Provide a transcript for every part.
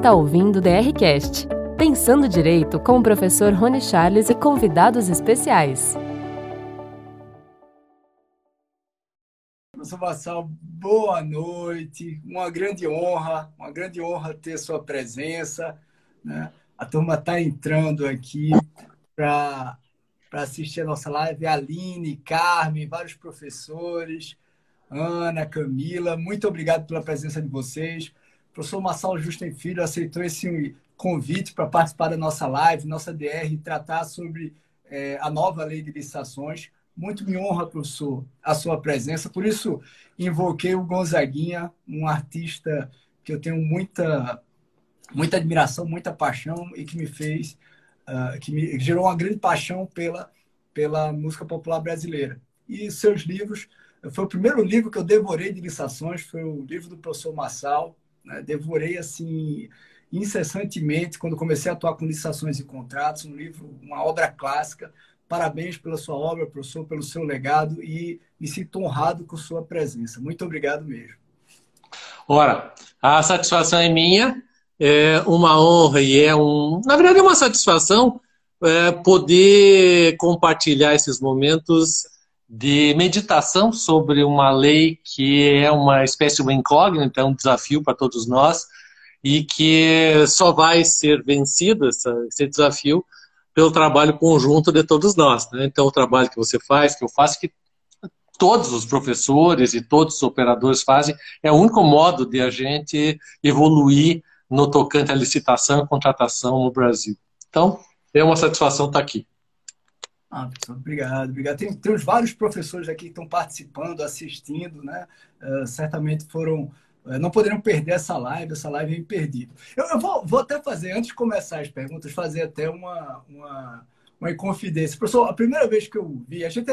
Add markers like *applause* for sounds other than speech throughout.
está ouvindo o DRCast, Pensando Direito com o professor Rony Charles e convidados especiais. Professor Vassal, boa noite. Uma grande honra, uma grande honra ter sua presença. Né? A turma está entrando aqui para assistir a nossa live. Aline, Carmen, vários professores, Ana, Camila, muito obrigado pela presença de vocês. O professor Marçal Justen Filho aceitou esse convite para participar da nossa live, nossa DR, tratar sobre é, a nova lei de licitações. Muito me honra, professor, a sua presença. Por isso, invoquei o Gonzaguinha, um artista que eu tenho muita, muita admiração, muita paixão e que me fez, uh, que me gerou uma grande paixão pela, pela música popular brasileira. E seus livros, foi o primeiro livro que eu devorei de licitações, foi o livro do professor Massal. Né? Devorei assim incessantemente quando comecei a atuar com licitações e contratos, um livro, uma obra clássica. Parabéns pela sua obra, professor, pelo seu legado e me sinto honrado com sua presença. Muito obrigado mesmo. Ora, a satisfação é minha, é uma honra e é um, na verdade, é uma satisfação é, poder compartilhar esses momentos de meditação sobre uma lei que é uma espécie de incógnita, é um desafio para todos nós e que só vai ser vencido esse desafio pelo trabalho conjunto de todos nós. Né? Então, o trabalho que você faz, que eu faço, que todos os professores e todos os operadores fazem, é o único modo de a gente evoluir no tocante à licitação e contratação no Brasil. Então, é uma satisfação estar aqui. Ah, professor, obrigado, obrigado. Tem, tem vários professores aqui que estão participando, assistindo, né? Uh, certamente foram. Uh, não poderiam perder essa live, essa live é imperdível. Eu, eu vou, vou, até fazer, antes de começar as perguntas, fazer até uma, uma, uma confidência. Professor, a primeira vez que eu vi, a gente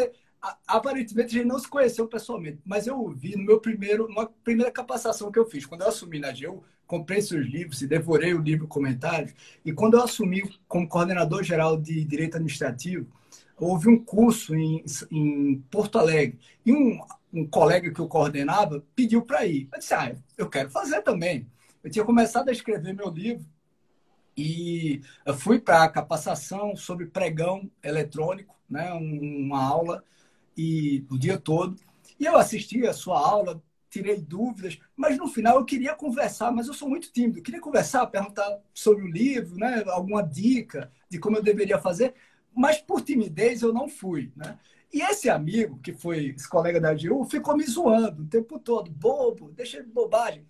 aparentemente a gente não se conheceu pessoalmente, mas eu vi no meu primeiro, uma primeira capacitação que eu fiz. Quando eu assumi na GEU, comprei seus livros e devorei o livro comentários. E quando eu assumi como coordenador geral de Direito Administrativo, houve um curso em, em Porto Alegre e um, um colega que eu coordenava pediu para ir. Eu disse, ah, eu quero fazer também. Eu tinha começado a escrever meu livro e fui para a capacitação sobre pregão eletrônico, né, uma aula e o dia todo. E eu assisti a sua aula, tirei dúvidas, mas no final eu queria conversar, mas eu sou muito tímido. Eu queria conversar, perguntar sobre o livro, né, alguma dica de como eu deveria fazer, mas por timidez eu não fui, né? E esse amigo, que foi esse colega da GU, ficou me zoando o tempo todo, bobo, deixa de bobagem.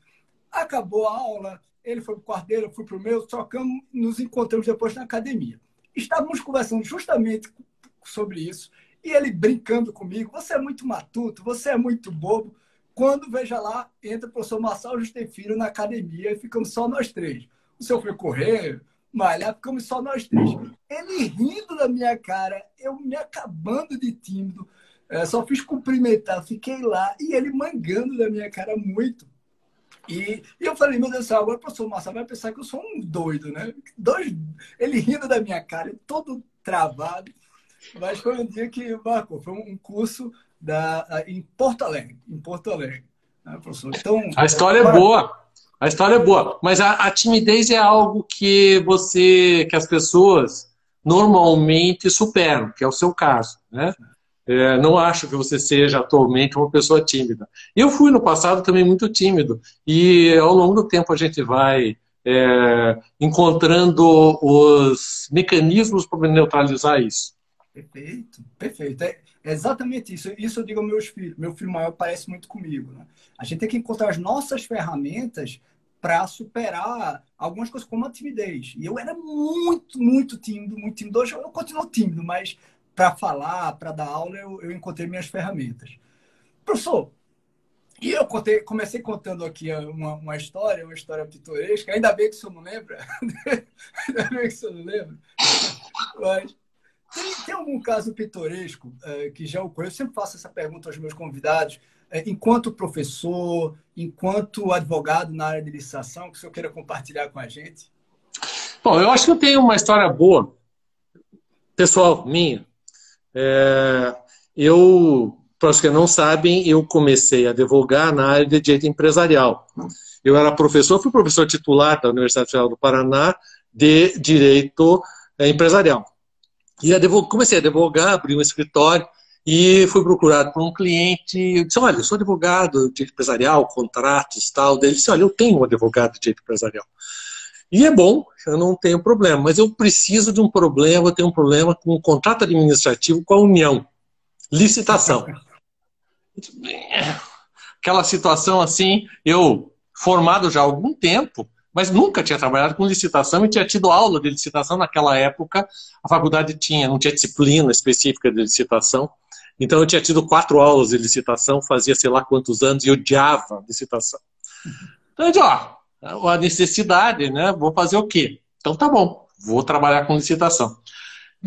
Acabou a aula, ele foi para o quarto dele, eu fui para o meu, trocamos, nos encontramos depois na academia. Estávamos conversando justamente sobre isso, e ele brincando comigo, você é muito matuto, você é muito bobo. Quando, veja lá, entra o professor Marçal Justem Filho na academia e ficamos só nós três. O senhor foi correr, malhar, ficamos só nós três. Ele rindo da minha cara, eu me acabando de tímido, é, só fiz cumprimentar, fiquei lá, e ele mangando da minha cara muito. E, e eu falei, meu Deus do céu, agora o professor Massa vai pensar que eu sou um doido, né? Dois, ele rindo da minha cara, todo travado. Mas foi um dia que marcou, foi um curso da, em Porto Alegre, em Porto Alegre. Né, professor? Então, a história é boa. A história é boa, mas a, a, timidez é algo que você, que as pessoas normalmente superam, que é o seu caso, né? É, não acho que você seja atualmente uma pessoa tímida. Eu fui no passado também muito tímido e ao longo do tempo a gente vai é, encontrando os mecanismos para neutralizar isso. Perfeito, perfeito. É exatamente isso. Isso eu digo aos meus filhos. Meu filho maior parece muito comigo. Né? A gente tem que encontrar as nossas ferramentas para superar algumas coisas como a timidez. E eu era muito, muito tímido, muito tímido. Hoje eu continuo tímido, mas para falar, para dar aula, eu, eu, encontrei minhas ferramentas. Professor, e eu contei, comecei contando aqui uma, uma, história, uma história pitoresca. Ainda bem que o senhor não lembra. *laughs* Ainda bem que o senhor não lembra. Mas tem, tem algum caso pitoresco é, que já ocorreu? Eu sempre faço essa pergunta aos meus convidados é, enquanto professor, enquanto advogado na área de licitação, que o senhor queira compartilhar com a gente? Bom, eu acho que eu tenho uma história boa, pessoal, minha. É, eu para os que não sabem, eu comecei a advogar na área de direito empresarial. Eu era professor, fui professor titular da Universidade Federal do Paraná de direito eh, empresarial. E comecei a advogar, abri um escritório e fui procurado por um cliente. Eu disse: Olha, eu sou advogado de direito empresarial, contratos tal. Ele disse: Olha, eu tenho um advogado de direito empresarial. E é bom, eu não tenho problema, mas eu preciso de um problema, eu tenho um problema com o um contrato administrativo com a União. Licitação. Aquela situação assim, eu formado já há algum tempo, mas nunca tinha trabalhado com licitação e tinha tido aula de licitação naquela época. A faculdade tinha, não tinha disciplina específica de licitação. Então eu tinha tido quatro aulas de licitação, fazia sei lá quantos anos e odiava licitação. Então eu disse, ó, a necessidade, né? Vou fazer o quê? Então tá bom, vou trabalhar com licitação.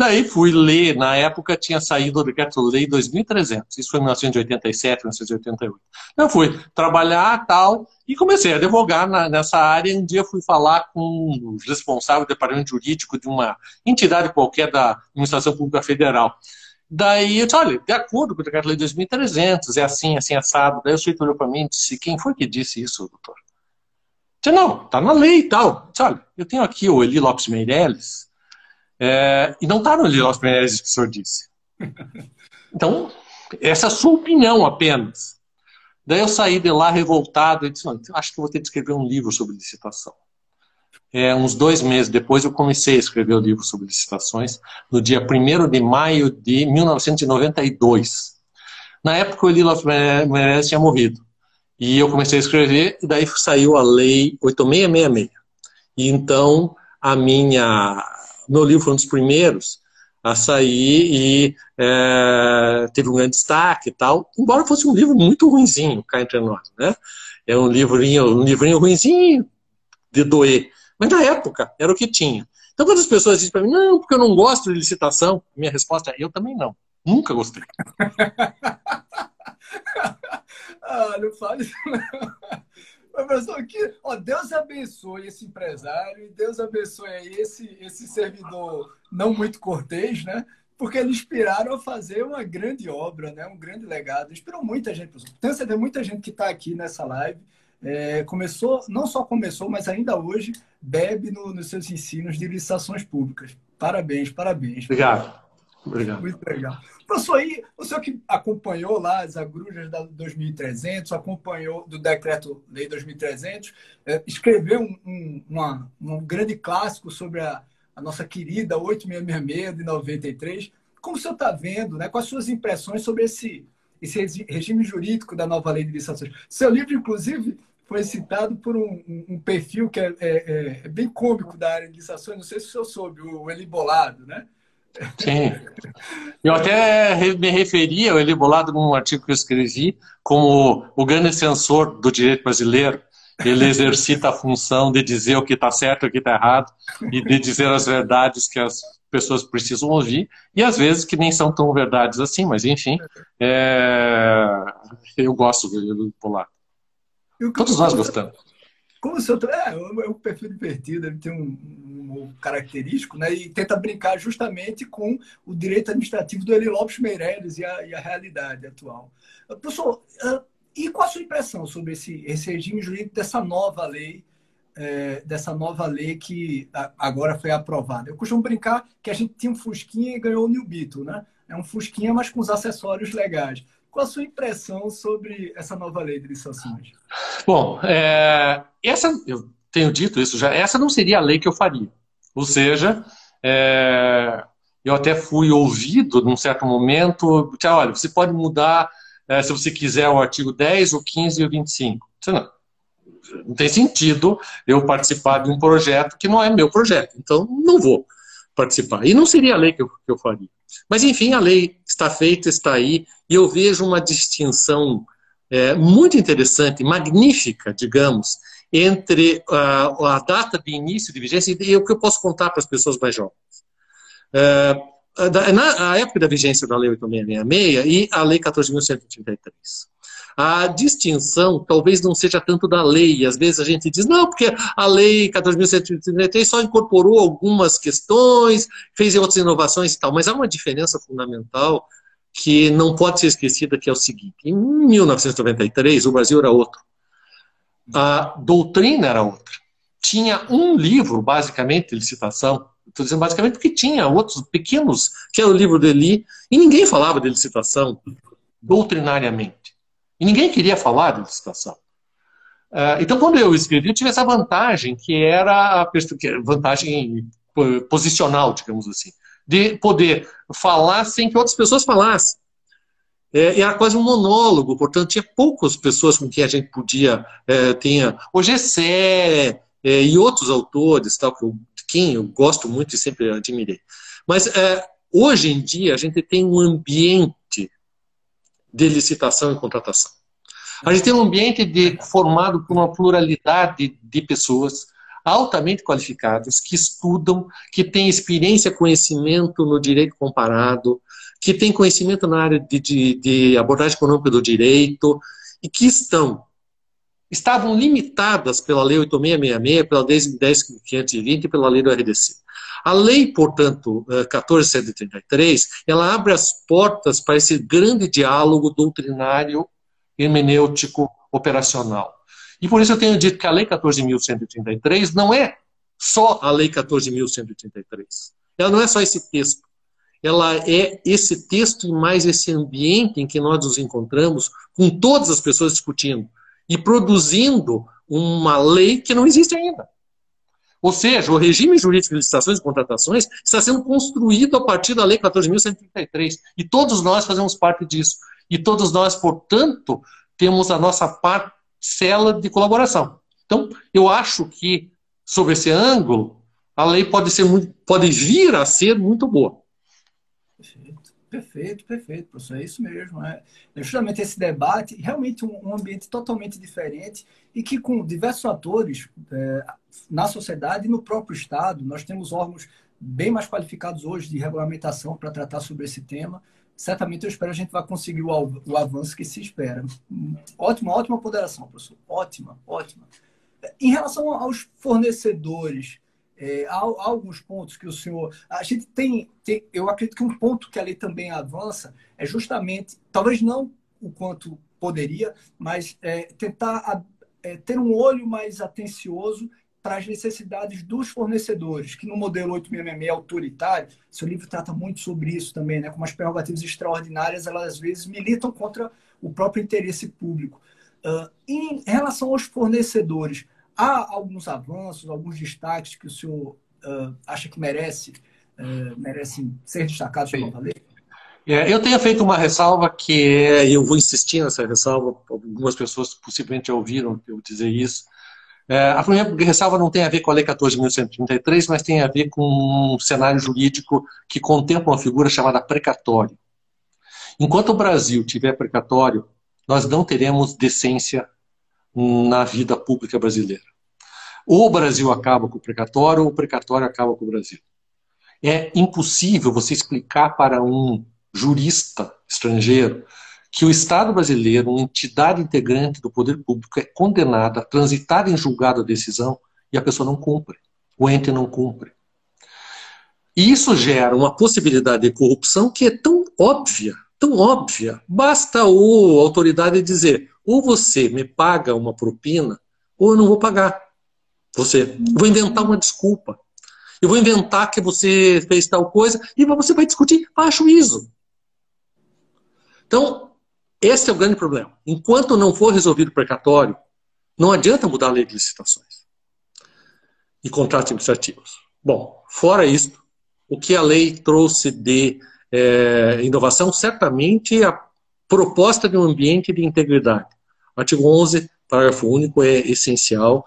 Daí fui ler, na época tinha saído o decreto-lei 2300, isso foi em 1987, 1988. Eu fui trabalhar tal e comecei a advogar na, nessa área. Um dia fui falar com o responsável do departamento jurídico de uma entidade qualquer da Administração Pública Federal. Daí eu disse, olha, de acordo com o decreto-lei 2300, é assim, assim, assado. Daí o sujeito olhou para mim e disse, quem foi que disse isso, doutor? Disse, não, está na lei e tal. Eu disse, olha, eu tenho aqui o Eli Lopes Meirelles, é, e não está no Lopes Meirelles que o senhor disse. *laughs* Então, essa é a sua opinião apenas. Daí eu saí de lá revoltado e disse, acho que vou ter que escrever um livro sobre licitação. É, uns dois meses depois eu comecei a escrever o livro sobre licitações, no dia 1 de maio de 1992. Na época o Elilo Meirelles tinha morrido. E eu comecei a escrever, e daí saiu a lei 8666. E então a minha, meu livro foi um dos primeiros a sair e é, teve um grande destaque e tal, embora fosse um livro muito ruinzinho, cá entre nós, né? É um livrinho, um livrinho ruinzinho de doer. Mas na época era o que tinha. Então, quando as pessoas dizem para mim, não, porque eu não gosto de licitação, minha resposta é: eu também não. Nunca gostei. *laughs* ah, não fale isso não. Professor, que, ó, Deus abençoe esse empresário e Deus abençoe esse, esse servidor não muito cortês, né? Porque eles inspiraram a fazer uma grande obra, né? um grande legado. Inspirou muita gente. Tem certeza, muita gente que está aqui nessa live é, começou, não só começou, mas ainda hoje bebe no, nos seus ensinos de licitações públicas. Parabéns, parabéns. Obrigado. Obrigado. Muito legal. Professor, aí, o senhor que acompanhou lá as agruras da 2300, acompanhou do Decreto-Lei 2300, é, escreveu um, um, uma, um grande clássico sobre a, a nossa querida 8666 de 93. Como o senhor está vendo, né, quais as suas impressões sobre esse, esse regime jurídico da nova lei de licitações? Seu livro, inclusive, foi citado por um, um perfil que é, é, é, bem cômico da área de licitações, não sei se o senhor soube, o Elibolado, né? Sim. Eu até me referi ao Elibolado num artigo que eu escrevi como o grande censor do direito brasileiro. Ele exercita a função de dizer o que está certo e o que está errado e de dizer as verdades que as pessoas precisam ouvir e às vezes que nem são tão verdades assim, mas enfim, é... eu gosto do Elibolado. Todos nós gostamos. Como o seu é, é um perfil divertido, ele tem um, um, característico, né? E tenta brincar justamente com o direito administrativo do Eli Lopes Meireles e a, e a realidade atual. Professor, uh, e qual a sua impressão sobre esse, esse regime jurídico dessa nova lei, é, dessa nova lei que agora foi aprovada? Eu costumo brincar que a gente tinha um Fusquinha e ganhou o New Beetle, né? É um Fusquinha, mas com os acessórios legais. Qual a sua impressão sobre essa nova lei de licitações? Bom, é, essa, eu tenho dito isso já, essa não seria a lei que eu faria. Ou seja, é, eu até fui ouvido num certo momento, olha, você pode mudar, é, se você quiser, o artigo 10, o 15 e o 25. Você não, não tem sentido eu participar de um projeto que não é meu projeto. Então, não vou participar. E não seria a lei que eu, que eu faria. Mas, enfim, a lei está feita, está aí, e eu vejo uma distinção é, muito interessante, magnífica, digamos, entre a data de início de vigência e o que eu posso contar para as pessoas mais jovens. Uh, na época da vigência da Lei 8666 e a Lei 14.133. A distinção talvez não seja tanto da lei. Às vezes a gente diz, não, porque a lei 14.133 só incorporou algumas questões, fez outras inovações e tal, mas há uma diferença fundamental que não pode ser esquecida, que é o seguinte: em 1993 o Brasil era outro, a doutrina era outra. Tinha um livro, basicamente, de licitação. Estou dizendo basicamente porque tinha outros pequenos, que era o livro de Eli, e ninguém falava de licitação doutrinariamente. E ninguém queria falar de licitação. Uh, então, quando eu escrevi, eu tive essa vantagem, que era a vantagem posicional, digamos assim, de poder falar sem que outras pessoas falassem. É, era quase um monólogo, portanto, tinha poucas pessoas com quem a gente podia. É, tinha o Gessé é, e outros autores, tal, que eu, quem eu gosto muito e sempre admirei. Mas é, hoje em dia a gente tem um ambiente de licitação e contratação. A gente tem um ambiente de, formado por uma pluralidade de pessoas altamente qualificadas que estudam, que têm experiência, conhecimento no direito comparado, que têm conhecimento na área de, de, de abordagem econômica do direito e que estão estavam limitadas pela Lei 8666, pela Lei 10520 e pela Lei do RDC. A lei, portanto, 1433, eh, ela abre as portas para esse grande diálogo doutrinário hermenêutico operacional. E por isso eu tenho dito que a Lei 14.133 não é só a Lei 14.133. Ela não é só esse texto. Ela é esse texto e mais esse ambiente em que nós nos encontramos com todas as pessoas discutindo e produzindo uma lei que não existe ainda. Ou seja, o regime jurídico de licitações e contratações está sendo construído a partir da Lei 14.133. E todos nós fazemos parte disso. E todos nós, portanto, temos a nossa parcela de colaboração. Então, eu acho que, sob esse ângulo, a lei pode, ser pode vir a ser muito boa. Perfeito, perfeito, professor. É isso mesmo. É, é justamente esse debate, realmente um, um, ambiente totalmente diferente e que, com diversos atores é, na sociedade e no próprio Estado, nós temos órgãos bem mais qualificados hoje de regulamentação para tratar sobre esse tema certamente eu espero que a gente vai conseguir o, o avanço que se espera. Ótima, ótima ponderação, professor. Ótima, ótima. Em relação aos fornecedores, é, há, há, alguns pontos que o senhor. A gente tem, tem, Eu acredito que um ponto que a lei também avança é justamente, talvez não o quanto poderia, mas é, tentar é, ter um olho mais atencioso para as necessidades dos fornecedores, que no modelo 866 autoritário, seu livro trata muito sobre isso também, né? como as prerrogativas extraordinárias, elas às vezes militam contra o próprio interesse público. Uh, em relação aos fornecedores, há alguns avanços, alguns destaques que o senhor uh, acha que merece, uh, merecem ser destacados pela lei? É, eu tenho feito uma ressalva que eu vou insistir nessa ressalva, algumas pessoas possivelmente ouviram eu dizer isso, é, a primeira ressalva não tem a ver com a Lei 14.133, mas tem a ver com um cenário jurídico que contempla uma figura chamada precatório. Enquanto o Brasil tiver precatório, nós não teremos decência na vida pública brasileira. Ou o Brasil acaba com o precatório, ou o precatório acaba com o Brasil. É impossível você explicar para um jurista estrangeiro que o Estado brasileiro, uma entidade integrante do poder público, é condenada a transitar em julgado a decisão e a pessoa não cumpre, o ente não cumpre. E isso gera uma possibilidade de corrupção que é tão óbvia, tão óbvia. Basta o, a autoridade dizer: ou você me paga uma propina, ou eu não vou pagar. Você, vou inventar uma desculpa. Eu vou inventar que você fez tal coisa e você vai discutir para juízo. Então, esse é o grande problema. Enquanto não for resolvido o precatório, não adianta mudar a lei de licitações e contratos administrativos. Bom, fora isso, o que a lei trouxe de é, inovação, certamente a proposta de um ambiente de integridade. Artigo 11, parágrafo único, é essencial.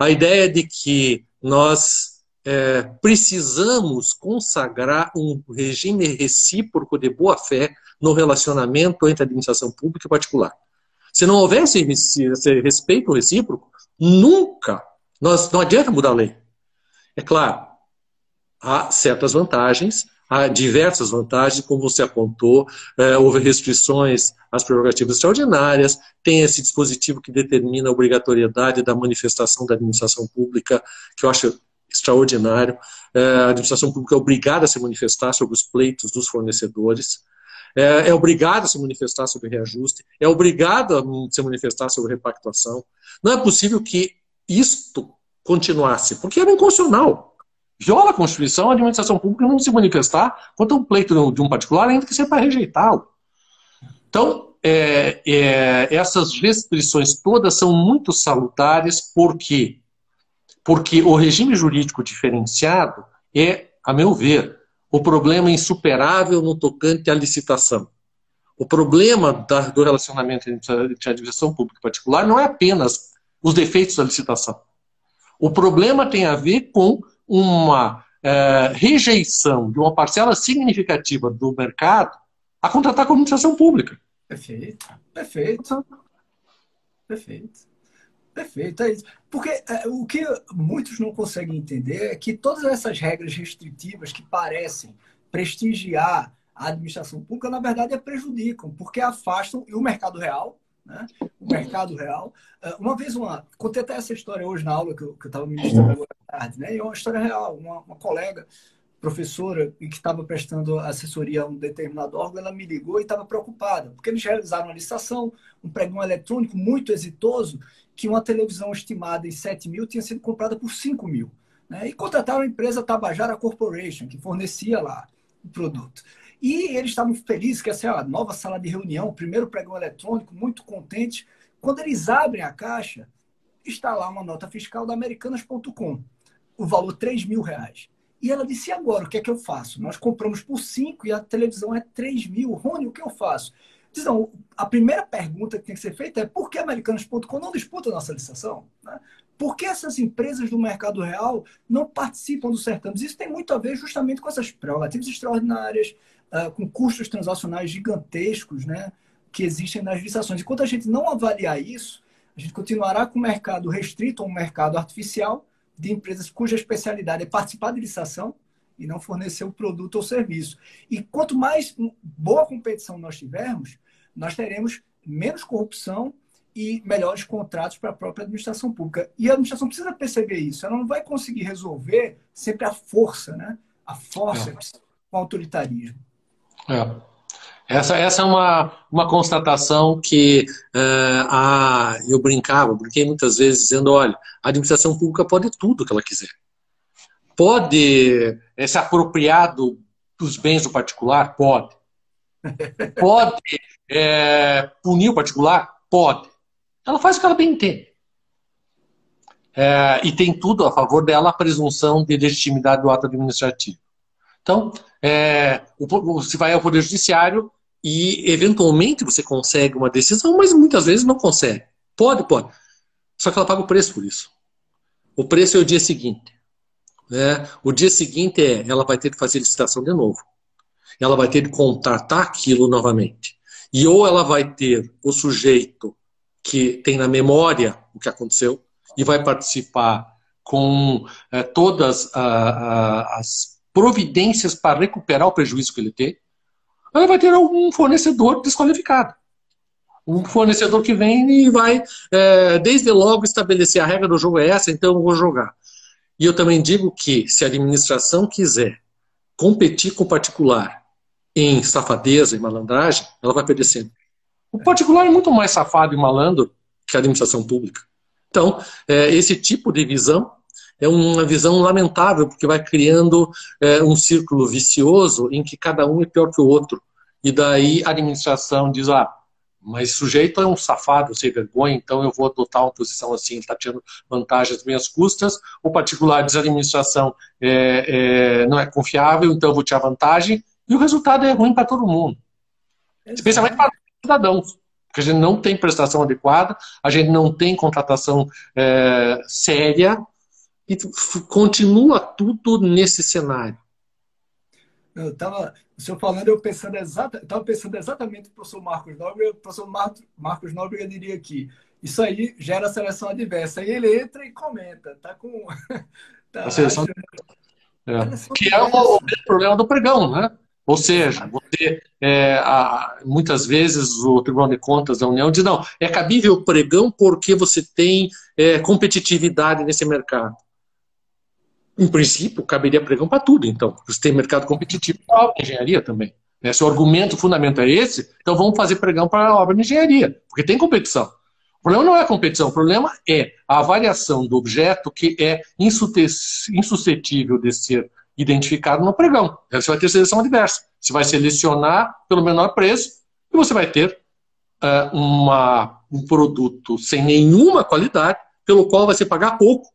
A ideia de que nós é, precisamos consagrar um regime recíproco de boa-fé no relacionamento entre a administração pública e particular. Se não houvesse esse respeito recíproco, nunca, nós, não adianta mudar a lei. É claro, há certas vantagens, há diversas vantagens, como você apontou, é, houve restrições às prerrogativas extraordinárias, tem esse dispositivo que determina a obrigatoriedade da manifestação da administração pública, que eu acho extraordinário. É, a administração pública é obrigada a se manifestar sobre os pleitos dos fornecedores. é, é, obrigado a se manifestar sobre reajuste, é obrigado a se manifestar sobre repactuação. Não é possível que isto continuasse, porque era inconstitucional. Viola a Constituição a administração pública não se manifestar contra um pleito de um particular, ainda que seja para rejeitá-lo. Então, é, é, essas restrições todas são muito salutares, por quê? Porque o regime jurídico diferenciado é, a meu ver, o problema insuperável no tocante à licitação. O problema da, do relacionamento entre a administração pública e particular não é apenas os defeitos da licitação. O problema tem a ver com uma é, rejeição de uma parcela significativa do mercado a contratar com a administração pública. Perfeito, perfeito. Perfeito. Perfeito, é isso. Porque é, o que muitos não conseguem entender é que todas essas regras restritivas que parecem prestigiar a administração pública, na verdade, a prejudicam, porque afastam e o mercado real, né? o mercado real. É, uma vez, uma, contei até essa história hoje na aula que eu estava ministrando agora à tarde, né? e é uma história real. Uma, uma colega professora que estava prestando assessoria a um determinado órgão, ela me ligou e estava preocupada, porque eles realizaram uma licitação, um pregão eletrônico muito exitoso, que uma televisão estimada em 7 mil tinha sido comprada por 5 mil. Né? E contrataram a empresa Tabajara Corporation, que fornecia lá o produto. E eles estavam felizes que essa é a nova sala de reunião, o primeiro pregão eletrônico, muito contentes. Quando eles abrem a caixa, está lá uma nota fiscal da Americanas.com, o valor 3 mil reais. E ela disse: e agora, o que é que eu faço? Nós compramos por 5 e a televisão é 3 mil. Rony, o que eu faço? Diz, a primeira pergunta que tem que ser feita é por que americanos.com não disputa a nossa licitação? Né? Por que essas empresas do mercado real não participam dos certames? Isso tem muito a ver justamente com essas prerrogativas extraordinárias, uh, com custos transacionais gigantescos né, que existem nas licitações. Enquanto a gente não avaliar isso, a gente continuará com o mercado restrito um mercado artificial, de empresas cuja especialidade é participar de licitação e não fornecer o produto ou serviço. E quanto mais boa competição nós tivermos, nós teremos menos corrupção e melhores contratos para a própria administração pública. E a administração precisa perceber isso. Ela não vai conseguir resolver sempre a força, né? A força é. com o autoritarismo. É. Essa, essa é uma, uma constatação que uh, a, eu brincava, brinquei muitas vezes dizendo, olha, a administração pública pode tudo que ela quiser. Pode é, se apropriar do, dos bens do particular? Pode. *laughs* Pode é, punir o particular? Pode. Ela faz o que ela bem entende. É, e tem tudo a favor dela a presunção de legitimidade do ato administrativo. Então, é, você vai ao Poder Judiciário, e eventualmente você consegue uma decisão, mas muitas vezes não consegue. Pode, pode. Só que ela paga o preço por isso. O preço é o dia seguinte. Né? O dia seguinte é, ela vai ter que fazer licitação de novo. Ela vai ter que contratar aquilo novamente. E ou ela vai ter o sujeito que tem na memória o que aconteceu e vai participar com é, todas a, a, as providências para recuperar o prejuízo que ele tem, ela vai ter um fornecedor desqualificado. Um fornecedor que vem e vai, é, desde logo, estabelecer a regra do jogo é essa, então eu vou jogar. E eu também digo que, se a administração quiser competir com o particular em safadeza e malandragem, ela vai perder sempre. O particular é muito mais safado e malandro que a administração pública. Então, é, esse tipo de visão é uma visão lamentável, porque vai criando é, um círculo vicioso em que cada um é pior que o outro. E daí a administração diz, ah, mas sujeito é um safado sem vergonha, então eu vou adotar uma posição assim, está tirando vantagem às minhas custas. O particular diz a administração é, é, não é confiável, então eu vou tirar vantagem. E o resultado é ruim para todo mundo. Exato. Especialmente para os cidadãos. Porque a gente não tem prestação adequada, a gente não tem contratação é, séria, e continua tudo nesse cenário. Eu estava, o senhor falando, eu pensando exata, estava pensando exatamente o professor Marcos Nóbrega, o professor Marcos Nóbrega diria aqui, isso aí gera seleção adversa. Aí ele entra e comenta, tá com. *laughs* tá, a seleção... É. Que é o, o problema do pregão, né? Ou seja, você, é, a, muitas vezes o Tribunal de Contas da União diz, não, é cabível o pregão porque você tem é, competitividade nesse mercado em princípio, caberia pregão para tudo, então. Você tem mercado competitivo para engenharia também. Né? Se o argumento, o fundamento é esse, então vamos fazer pregão para a obra de engenharia, porque tem competição. O problema não é a competição, o problema é a avaliação do objeto que é insuscetível de ser identificado no pregão. Você vai ter seleção adversa. Você vai selecionar pelo menor preço e você vai ter uh, uma, um produto sem nenhuma qualidade, pelo qual vai se pagar pouco,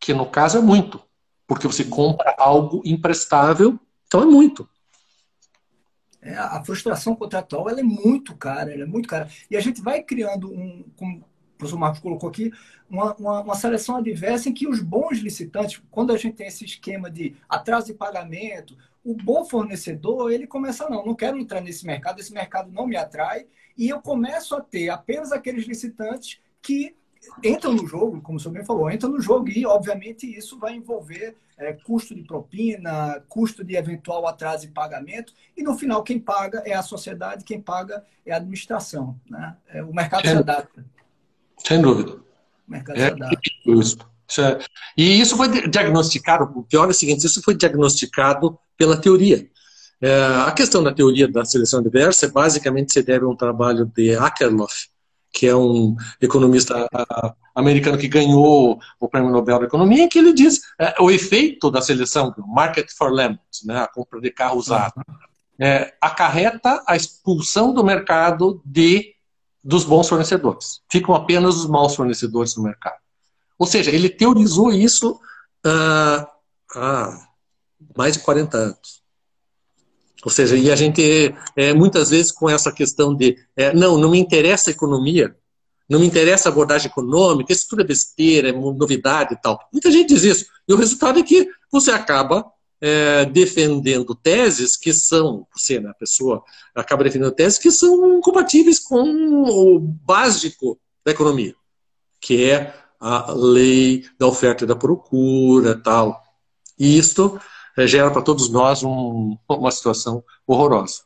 que no caso é muito, porque você compra algo imprestável, então é muito. É, a frustração contratual ela é muito cara, ela é muito cara. E a gente vai criando um, como o professor Marcos colocou aqui, uma, uma, uma, seleção adversa em que os bons licitantes, quando a gente tem esse esquema de atraso de pagamento, o bom fornecedor, ele começa, não, não quero entrar nesse mercado, esse mercado não me atrai, e eu começo a ter apenas aqueles licitantes que entram no jogo, como o senhor bem falou, entram no jogo e, obviamente, isso vai envolver é, custo de propina, custo de eventual atraso de pagamento, e no final quem paga é a sociedade, quem paga é a administração. Né? É, o mercado Sem se adapta. Sem dúvida. O mercado é, se adapta. Isso. É, e isso foi diagnosticado, o pior é o seguinte, isso foi diagnosticado pela teoria. É, a questão da teoria da seleção adversa basicamente se deve a um trabalho de Akerlof, que é um economista americano que ganhou o Prêmio Nobel da Economia, em que ele diz é, o efeito da seleção, market for lemons, né, a compra de carro usado, é, acarreta a expulsão do mercado de dos bons fornecedores. Ficam apenas os maus fornecedores no mercado. Ou seja, ele teorizou isso uh, há mais de 40 anos. Ou seja, e a gente, é, muitas vezes, com essa questão de, é, não, não me interessa a economia, não me interessa a abordagem econômica, isso tudo é besteira, é novidade e tal. Muita gente diz isso. E o resultado é que você acaba é, defendendo teses que são, você, né, a pessoa acaba defendendo teses que são compatíveis com o básico da economia, que é a lei da oferta e da procura tal. E isto é, gera para todos nós um, uma situação horrorosa.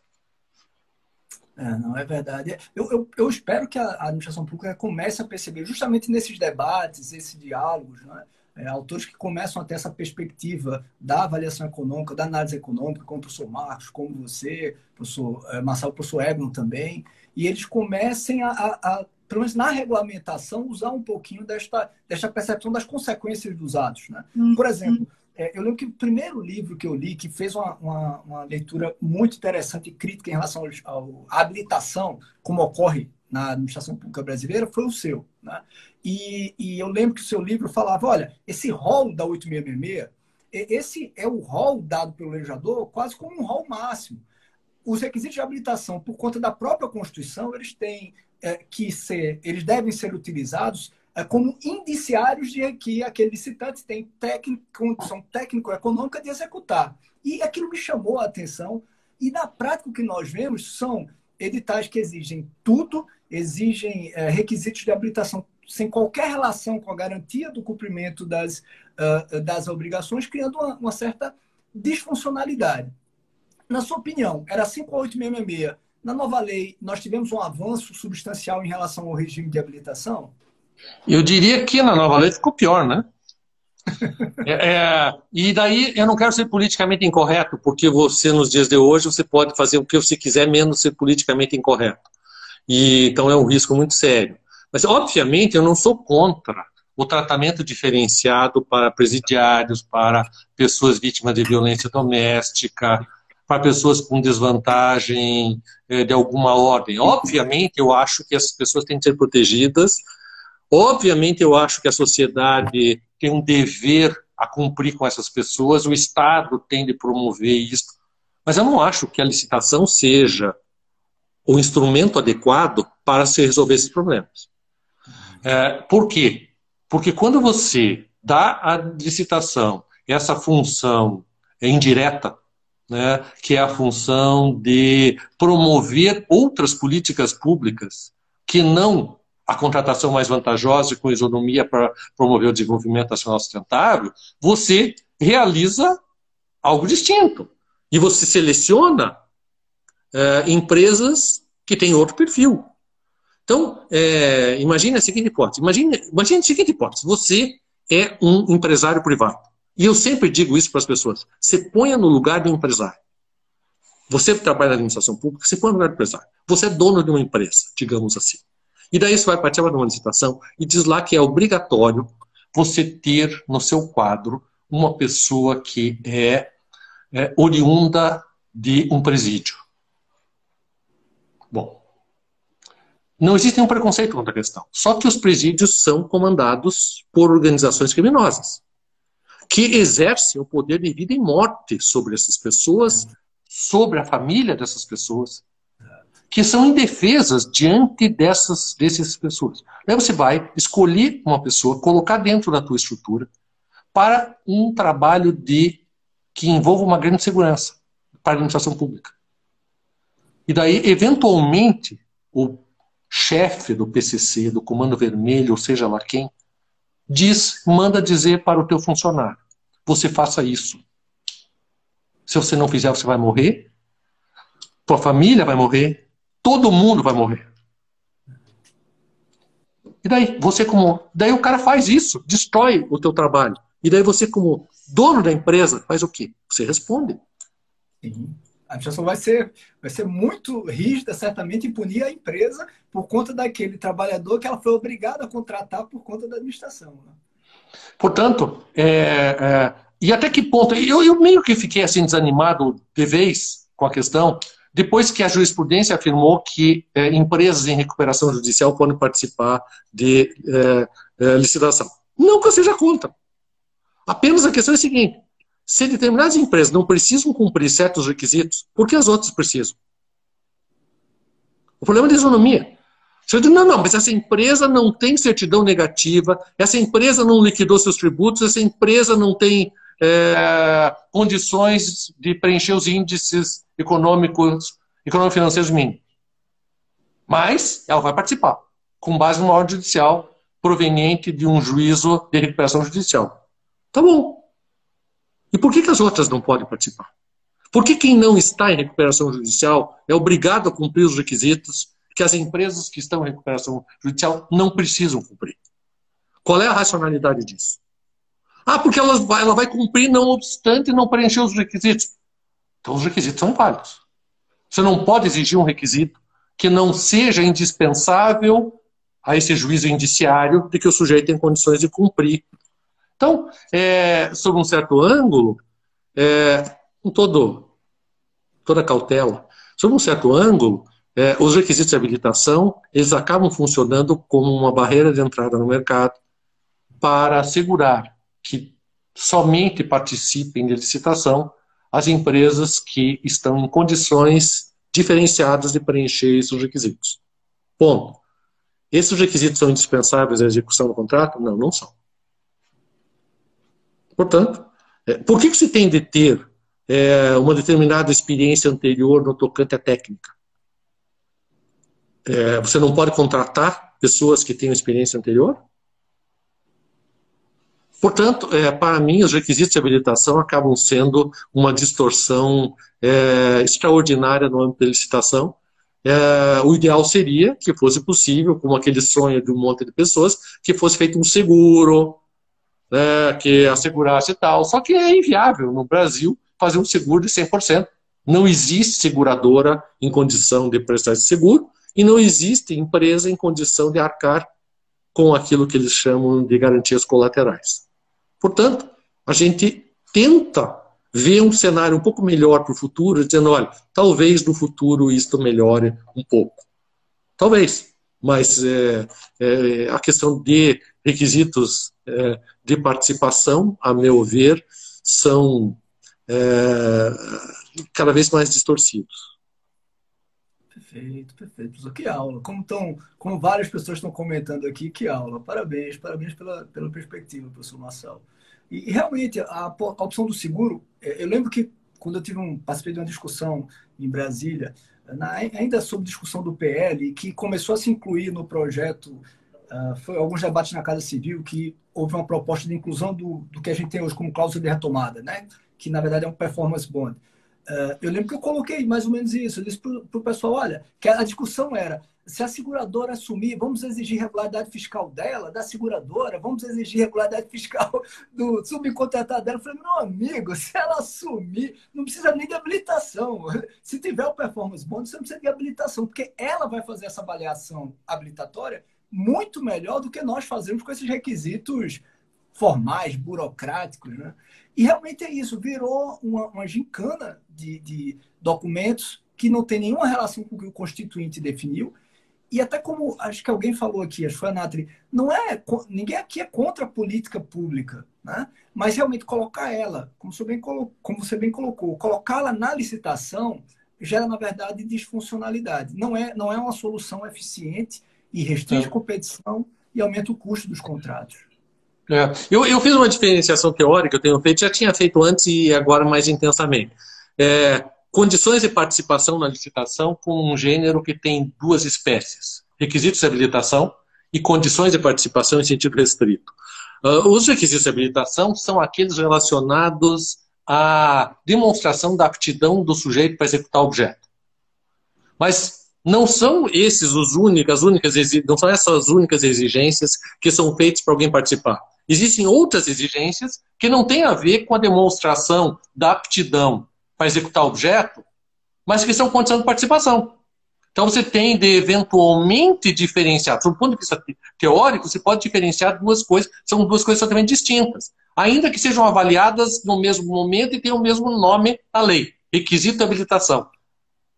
É, não é verdade. Eu, eu, eu, espero que a administração pública comece a perceber, justamente nesses debates, esses diálogos, né? é, autores que começam a ter essa perspectiva da avaliação econômica, da análise econômica, como o professor Marcos, como você, professor é, Marcelo, professor Eglon também, e eles comecem a, a, a, pelo menos na regulamentação, usar um pouquinho desta, desta percepção das consequências dos atos. Né? Uhum. Por exemplo, é, eu lembro que o primeiro livro que eu li, que fez uma, uma, uma leitura muito interessante e crítica em relação à habilitação, como ocorre na administração pública brasileira, foi o seu. Né? E, e, eu lembro que o seu livro falava, olha, esse rol da 8666, esse é o rol dado pelo legislador quase como um rol máximo. Os requisitos de habilitação, por conta da própria Constituição, eles têm é, que ser, eles devem ser utilizados como indiciários de que aquele licitante tem técnico, condição técnico-econômica de executar. E aquilo me chamou a atenção. E na prática, o que nós vemos são editais que exigem tudo, exigem é, requisitos de habilitação sem qualquer relação com a garantia do cumprimento das, uh, das obrigações, criando uma, uma, certa disfuncionalidade. Na sua opinião, era 5866. Na nova lei, nós tivemos um avanço substancial em relação ao regime de habilitação? Eu diria que na nova lei ficou pior, né? *laughs* É, é, e daí eu não quero ser politicamente incorreto, porque você, nos dias de hoje, você pode fazer o que você quiser, menos ser politicamente incorreto. E, então é um risco muito sério. Mas, obviamente, eu não sou contra o tratamento diferenciado para presidiários, para pessoas vítimas de violência doméstica, para pessoas com desvantagem é, de alguma ordem. Obviamente, eu acho que essas pessoas têm que ser protegidas Obviamente, eu acho que a sociedade tem um dever a cumprir com essas pessoas, o Estado tem de promover isso, mas eu não acho que a licitação seja o instrumento adequado para se resolver esses problemas. É, por quê? Porque quando você dá à licitação essa função indireta, né, que é a função de promover outras políticas públicas que não a contratação mais vantajosa com isonomia para promover o desenvolvimento nacional sustentável, você realiza algo distinto. E você seleciona é, empresas que têm outro perfil. Então, é, imagine a seguinte hipótese. Imagine, imagine a seguinte hipótese. Você é um empresário privado. E eu sempre digo isso para as pessoas. Você ponha no lugar do empresário. Você trabalha na administração pública, você põe no lugar do empresário. Você é dono de uma empresa, digamos assim. E daí você vai participar de uma licitação e diz lá que é obrigatório você ter no seu quadro uma pessoa que é, é oriunda de um presídio. Bom, não existe nenhum preconceito contra a questão. Só que os presídios são comandados por organizações criminosas que exercem o poder de vida e morte sobre essas pessoas, sobre a família dessas pessoas, que são indefesas diante dessas, dessas pessoas. Aí você vai escolher uma pessoa, colocar dentro da tua estrutura para um trabalho de que envolva uma grande segurança para a administração pública. E daí, eventualmente, o chefe do PCC, do Comando Vermelho, ou seja lá quem, diz, manda dizer para o teu funcionário, você faça isso. Se você não fizer, você vai morrer, tua família vai morrer, todo mundo vai morrer. E daí, você como, daí o cara faz isso, destrói o teu trabalho. E daí você como dono da empresa faz o quê? Você responde. Sim. A administração vai ser, vai ser muito rígida, certamente, em punir a empresa por conta daquele trabalhador que ela foi obrigada a contratar por conta da administração. Né? Portanto, é, é, e até que ponto? Eu, eu meio que fiquei assim desanimado de vez com a questão, depois que a jurisprudência afirmou que é, empresas em recuperação judicial podem participar de é, é, licitação. Não que eu seja contra. Apenas a questão é a seguinte: se determinadas empresas não precisam cumprir certos requisitos, por que as outras precisam? O problema é de isonomia. Você diz, não, não, mas essa empresa não tem certidão negativa, essa empresa não liquidou seus tributos, essa empresa não tem é, condições de preencher os índices econômicos, econômico-financeiros mínimos. Mas ela vai participar, com base numa ordem judicial proveniente de um juízo de recuperação judicial. Tá bom. E por que, que as outras não podem participar? Por que quem não está em recuperação judicial é obrigado a cumprir os requisitos que as empresas que estão em recuperação judicial não precisam cumprir? Qual é a racionalidade disso? Ah, porque ela vai, ela vai cumprir não obstante não preencher os requisitos. Então os requisitos são válidos. Você não pode exigir um requisito que não seja indispensável a esse juízo indiciário de que o sujeito tem condições de cumprir então, é, sob um certo ângulo, é, com todo, toda cautela, sob um certo ângulo, é, os requisitos de habilitação eles acabam funcionando como uma barreira de entrada no mercado para assegurar que somente participem de licitação as empresas que estão em condições diferenciadas de preencher esses requisitos. Ponto. Esses requisitos são indispensáveis à execução do contrato? Não, não são. Portanto, é, por que, que se tem de ter é, uma determinada experiência anterior no tocante à técnica? É, você não pode contratar pessoas que tenham experiência anterior? Portanto, é, para mim, os requisitos de habilitação acabam sendo uma distorção é, extraordinária no âmbito da licitação. É, o ideal seria que fosse possível, como aquele sonho de um monte de pessoas, que fosse feito um seguro, né, que assegurasse tal. Só que é inviável no Brasil fazer um seguro de 100%. Não existe seguradora em condição de prestar esse seguro e não existe empresa em condição de arcar com aquilo que eles chamam de garantias colaterais. Portanto, a gente tenta ver um cenário um pouco melhor para o futuro, dizendo, olha, talvez no futuro isto melhore um pouco. Talvez, mas é, é, a questão de requisitos é, de participação, a meu ver, são é, cada vez mais distorcidos. Perfeito, perfeito. Que aula. Como, tão, como várias pessoas estão comentando aqui, que aula. Parabéns, parabéns pela, pela perspectiva, professor Marcelo. E, e realmente, a, a, opção do seguro, é, eu lembro que quando eu tive um, participei de uma discussão em Brasília, na, ainda sobre discussão do PL, que começou a se incluir no projeto Uh, foi alguns debates na Casa Civil que houve uma proposta de inclusão do, do que a gente tem hoje como cláusula de retomada, né? que na verdade é um performance bond. Uh, eu lembro que eu coloquei mais ou menos isso. Eu disse para o pessoal: olha, que a discussão era se a seguradora assumir, vamos exigir regularidade fiscal dela, da seguradora, vamos exigir regularidade fiscal *laughs* do subcontratado dela. Eu falei, meu amigo, se ela assumir, não precisa nem de habilitação. *laughs* Se tiver o performance bond, você não precisa de habilitação, porque ela vai fazer essa avaliação habilitatória muito melhor do que nós fazemos com esses requisitos formais, burocráticos. Né? E realmente é isso, virou uma, uma gincana de, de documentos que não tem nenhuma relação com o que o constituinte definiu. E até como acho que alguém falou aqui, acho que foi a Natri, não é ninguém aqui é contra a política pública, né? Mas realmente colocar ela, como você bem colocou, como você bem colocou, colocá-la na licitação gera na verdade disfuncionalidade. Não é não é uma solução eficiente e restringe é. competição e aumenta o custo dos contratos. É. Eu, eu fiz uma diferenciação teórica, eu tenho feito, já tinha feito antes e agora mais intensamente. É, condições de participação na licitação com um gênero que tem duas espécies: requisitos de habilitação e condições de participação em sentido restrito. Uh, os requisitos de habilitação são aqueles relacionados à demonstração da aptidão do sujeito para executar o objeto. Mas não são esses os únicas, únicas não são essas únicas exigências que são feitas para alguém participar. Existem outras exigências que não têm a ver com a demonstração da aptidão para executar o objeto, mas que são condição de participação. Então você tem de eventualmente diferenciar. Do ponto de vista teórico, você pode diferenciar duas coisas, são duas coisas totalmente distintas. Ainda que sejam avaliadas no mesmo momento e tenham o mesmo nome na lei, requisito de habilitação.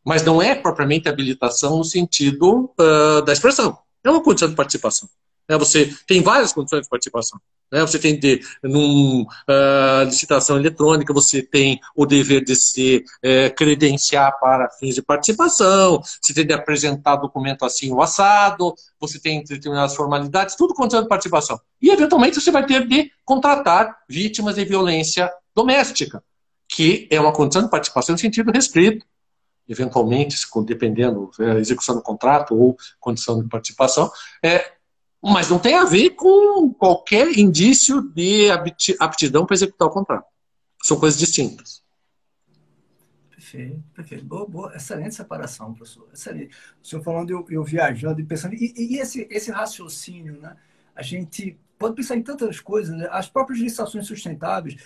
Mas não é propriamente habilitação no sentido uh, da expressão. É uma condição de participação. Né? Você tem várias condições de participação. Né? Você tem de, num, uh, licitação eletrônica, você tem o dever de se uh, credenciar para fins de participação, você tem de apresentar documento assim o assado, você tem determinadas formalidades, tudo condição de participação. E, eventualmente, você vai ter de contratar vítimas de violência doméstica, que é uma condição de participação no sentido restrito eventualmente, dependendo da é, execução do contrato ou condição de participação, é, mas não tem a ver com qualquer indício de aptidão para executar o contrato. São coisas distintas. Perfeito, perfeito. Boa, boa. Excelente separação, professor. Excelente. O senhor falando, eu, eu viajando e pensando. E, e, esse, esse raciocínio, né? A gente pode pensar em tantas coisas. Né? As próprias licitações sustentáveis,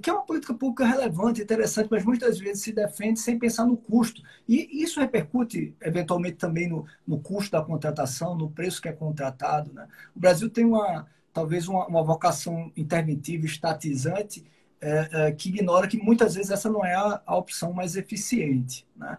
que é uma política pública relevante, interessante, mas muitas vezes se defende sem pensar no custo. E isso repercute, eventualmente, também no, no custo da contratação, no preço que é contratado. Né? O Brasil tem uma, talvez uma, uma vocação interventiva, estatizante, é, é, que ignora que muitas vezes essa não é a, a opção mais eficiente. Né?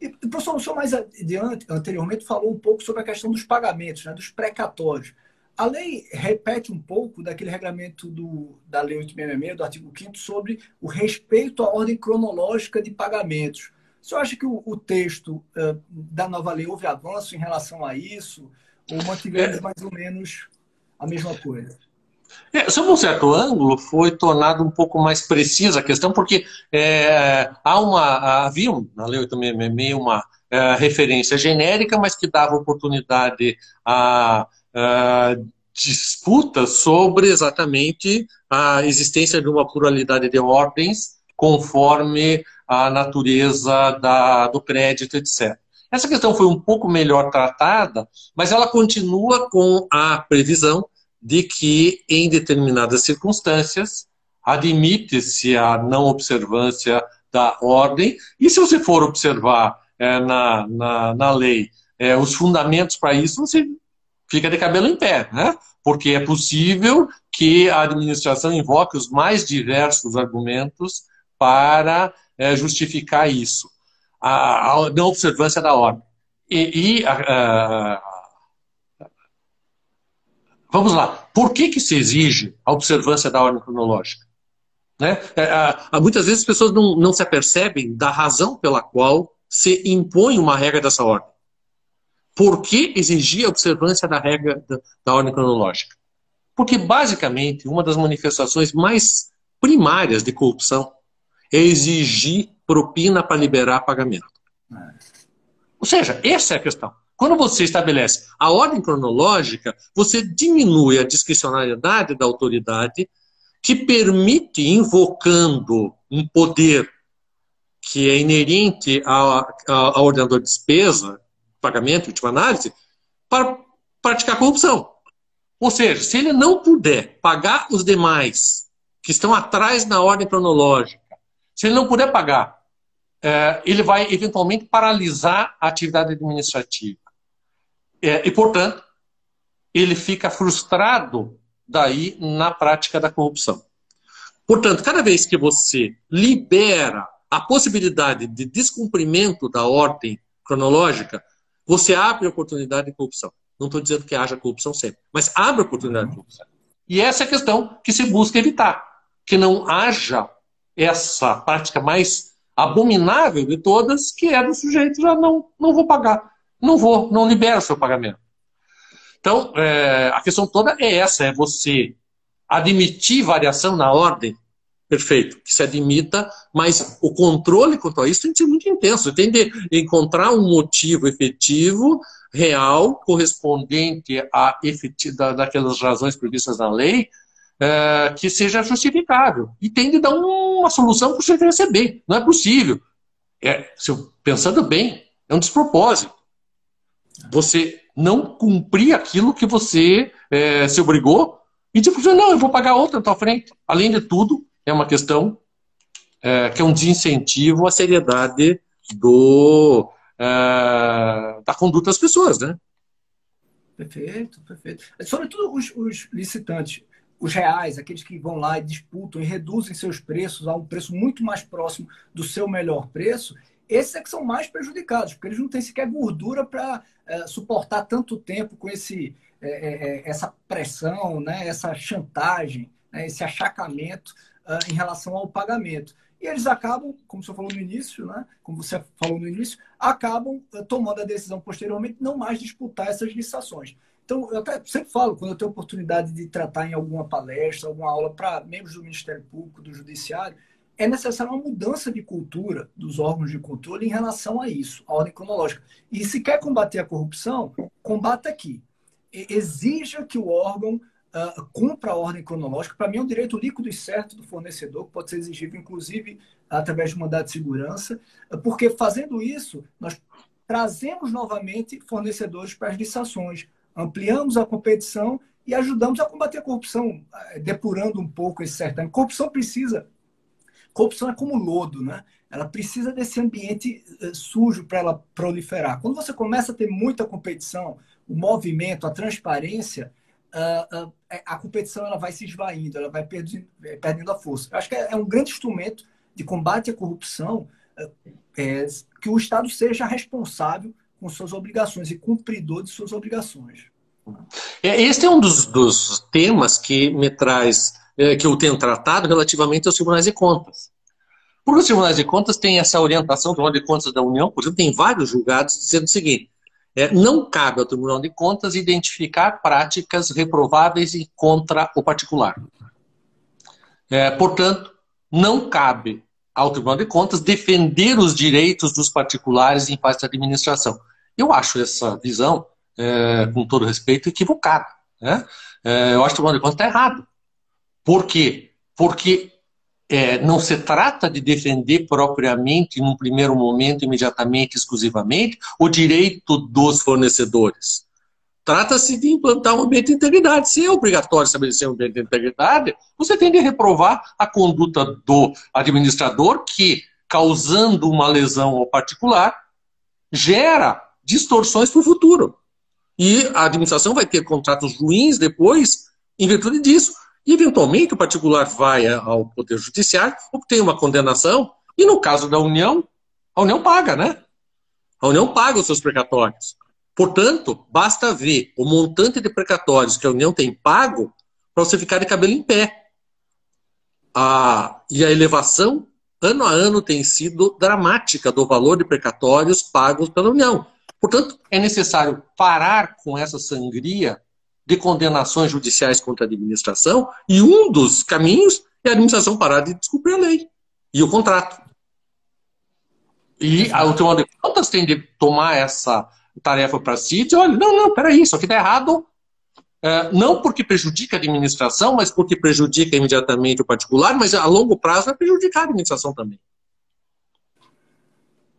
E, professor, o senhor mais adiante, anteriormente falou um pouco sobre a questão dos pagamentos, né, dos precatórios. A lei repete um pouco daquele regulamento do, da Lei 866, do artigo 5 sobre o respeito à ordem cronológica de pagamentos. O senhor acha que o, o texto uh, da nova lei houve avanço em relação a isso? Ou mantivemos é. mais ou menos a mesma coisa? É, sob um certo ângulo, foi tornado um pouco mais precisa a questão, porque é, há uma, havia na Lei 866 uma é, referência genérica, mas que dava oportunidade a uh, disputa sobre exatamente a existência de uma pluralidade de ordens conforme a natureza da, do crédito, etc. Essa questão foi um pouco melhor tratada, mas ela continua com a previsão de que, em determinadas circunstâncias, admite-se a não observância da ordem, e se você for observar é, na, na, na lei é, os fundamentos para isso, você fica de cabelo em pé, né? Porque é possível que a administração invoque os mais diversos argumentos para é, justificar isso. A, a, não observância da ordem. E, e a, vamos lá. Por que, que se exige a observância da ordem cronológica? Né? É, muitas vezes as pessoas não, não se apercebem da razão pela qual se impõe uma regra dessa ordem. Por que exigir a observância da regra da, da ordem cronológica? Porque, basicamente, uma das manifestações mais primárias de corrupção é exigir propina para liberar pagamento. Ou seja, essa é a questão. Quando você estabelece a ordem cronológica, você diminui a discricionariedade da autoridade que permite, invocando um poder que é inerente ao, ordenador de despesa, pagamento, última análise, para praticar corrupção. Ou seja, se ele não puder pagar os demais que estão atrás na ordem cronológica, se ele não puder pagar, é, ele vai eventualmente paralisar a atividade administrativa. É, e, portanto, ele fica frustrado daí na prática da corrupção. Portanto, cada vez que você libera a possibilidade de descumprimento da ordem cronológica, você abre oportunidade de corrupção. Não estou dizendo que haja corrupção sempre, mas abre oportunidade de corrupção. E essa é a questão que se busca evitar, que não haja essa prática mais abominável de todas, que é do sujeito já não, não vou pagar, não vou, não libera o seu pagamento. Então, é, a questão toda é essa, é você admitir variação na ordem, perfeito, que se admita, mas o controle quanto a isso tem que ser muito intenso, tem de encontrar um motivo efetivo, real, correspondente a efetiva, daquelas razões previstas na lei, é, que seja justificável. E tem de dar uma solução para o sujeito receber. Não é possível. É, eu, pensando bem, é um despropósito. Você não cumprir aquilo que você é, se obrigou e tipo, não, eu vou pagar outra na tua frente. Além de tudo, é uma questão é, que é um desincentivo à seriedade do, é, da conduta das pessoas, né? Perfeito, perfeito. Sobretudo os, os, licitantes, os reais, aqueles que vão lá e disputam e reduzem seus preços a um preço muito mais próximo do seu melhor preço, esses é que são mais prejudicados, porque eles não têm sequer gordura para é, suportar tanto tempo com esse, é, é, é, essa pressão, né, essa chantagem, né, esse achacamento uh, em relação ao pagamento. E eles acabam, como você falou no início, né, como você falou no início, acabam uh, tomando a decisão posteriormente não mais disputar essas licitações. Então, eu até sempre falo, quando eu tenho oportunidade de tratar em alguma palestra, alguma aula para membros do Ministério Público, do Judiciário, é necessária uma mudança de cultura dos órgãos de controle em relação a isso, a ordem cronológica. E se quer combater a corrupção, combata aqui exija que o órgão uh, cumpra a ordem cronológica. Para mim, é um direito líquido e certo do fornecedor, que pode ser exigível, inclusive, através de mandado de segurança, porque fazendo isso, nós trazemos novamente fornecedores para as licitações, ampliamos a competição e ajudamos a combater a corrupção, eh, depurando um pouco esse certame. Corrupção precisa. Corrupção é como lodo, né? Ela precisa desse ambiente eh, sujo para ela proliferar. Quando você começa a ter muita competição, o movimento, a transparência, uh, uh, a competição ela vai se esvaindo, ela vai perdendo, é, perdendo a força. Eu acho que é, é um grande instrumento de combate à corrupção é, que o Estado seja responsável com suas obrigações e cumpridor de suas obrigações. É, esse é um dos, dos temas que me traz, é, que eu tenho tratado relativamente aos tribunais de contas. Porque os tribunais de contas têm essa orientação do Tribunal de Contas da União, por exemplo, tem vários julgados dizendo o seguinte: é, não cabe ao Tribunal de Contas identificar práticas reprováveis e contra o particular. É, portanto, não cabe ao Tribunal de Contas defender os direitos dos particulares em face da administração. Eu acho essa visão, é, com todo respeito, equivocada. Né? É, eu acho que o Tribunal de Contas está errado. Por quê? Porque é, não se trata de defender propriamente, num primeiro momento, imediatamente, exclusivamente, o direito dos fornecedores. Trata-se de implantar um ambiente de integridade. Se é obrigatório estabelecer um ambiente de integridade, você tem de reprovar a conduta do administrador que, causando uma lesão ao particular, gera distorções para o futuro. E a administração vai ter contratos ruins depois em virtude disso. E, eventualmente, o particular vai ao Poder Judiciário, obtém uma condenação, e no caso da União, a União paga, né? A União paga os seus precatórios. Portanto, basta ver o montante de precatórios que a União tem pago para você ficar de cabelo em pé. A, e a elevação, ano a ano, tem sido dramática do valor de precatórios pagos pela União. Portanto, é necessário parar com essa sangria de condenações judiciais contra a administração, e um dos caminhos é a administração parar de descumprir a lei e o contrato. E o Tribunal de Contas tem de tomar essa tarefa para si e dizer, olha, não, não, peraí, isso aqui está errado, é, não porque prejudica a administração, mas porque prejudica imediatamente o particular, mas a longo prazo vai prejudicar a administração também.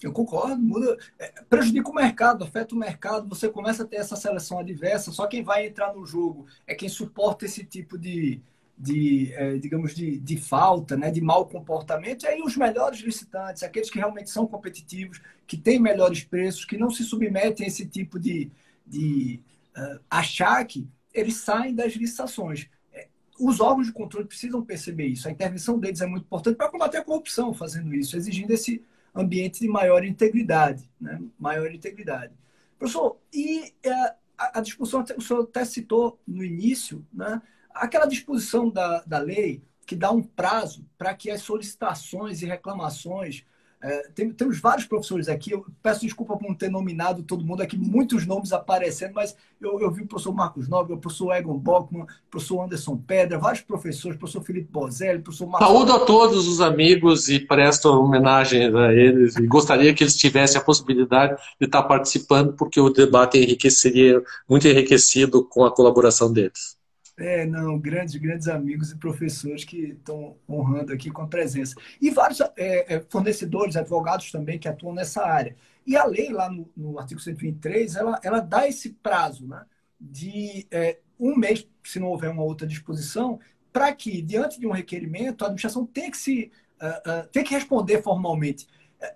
Eu concordo, muda, é, prejudica o mercado, afeta o mercado, você começa a ter essa seleção adversa, só quem vai entrar no jogo é quem suporta esse tipo de, de é, digamos, de, de falta, né, de mau comportamento, e aí os melhores licitantes, aqueles que realmente são competitivos, que têm melhores preços, que não se submetem a esse tipo de, de uh, achaque, eles saem das licitações. É, os órgãos de controle precisam perceber isso. A intervenção deles é muito importante para combater a corrupção fazendo isso, exigindo esse ambiente de maior integridade, né? maior integridade. Professor, e é, a, a discussão, o senhor até citou no início, né? aquela disposição da, da lei que dá um prazo para que as solicitações e reclamações é, tem, temos vários professores aqui, eu peço desculpa por não ter nominado todo mundo aqui, muitos nomes aparecendo, mas eu, eu vi o professor Marcos Nobre, o professor Egon Bockman, o professor Anderson Pedra, vários professores, o professor Felipe Bozelli, o professor Marcos... Saúdo a todos os amigos e presto homenagem a eles e gostaria que eles tivessem a possibilidade de estar participando, porque o debate enriqueceria, muito enriquecido com a colaboração deles. É, não, grandes, grandes amigos e professores que estão honrando aqui com a presença. E vários é, é, fornecedores, advogados também que atuam nessa área. E a lei, lá no, no artigo 123, ela, ela dá esse prazo né, de é, um mês, se não houver uma outra disposição, para que, diante de um requerimento, a administração tenha que, se, uh, uh, tenha que responder formalmente.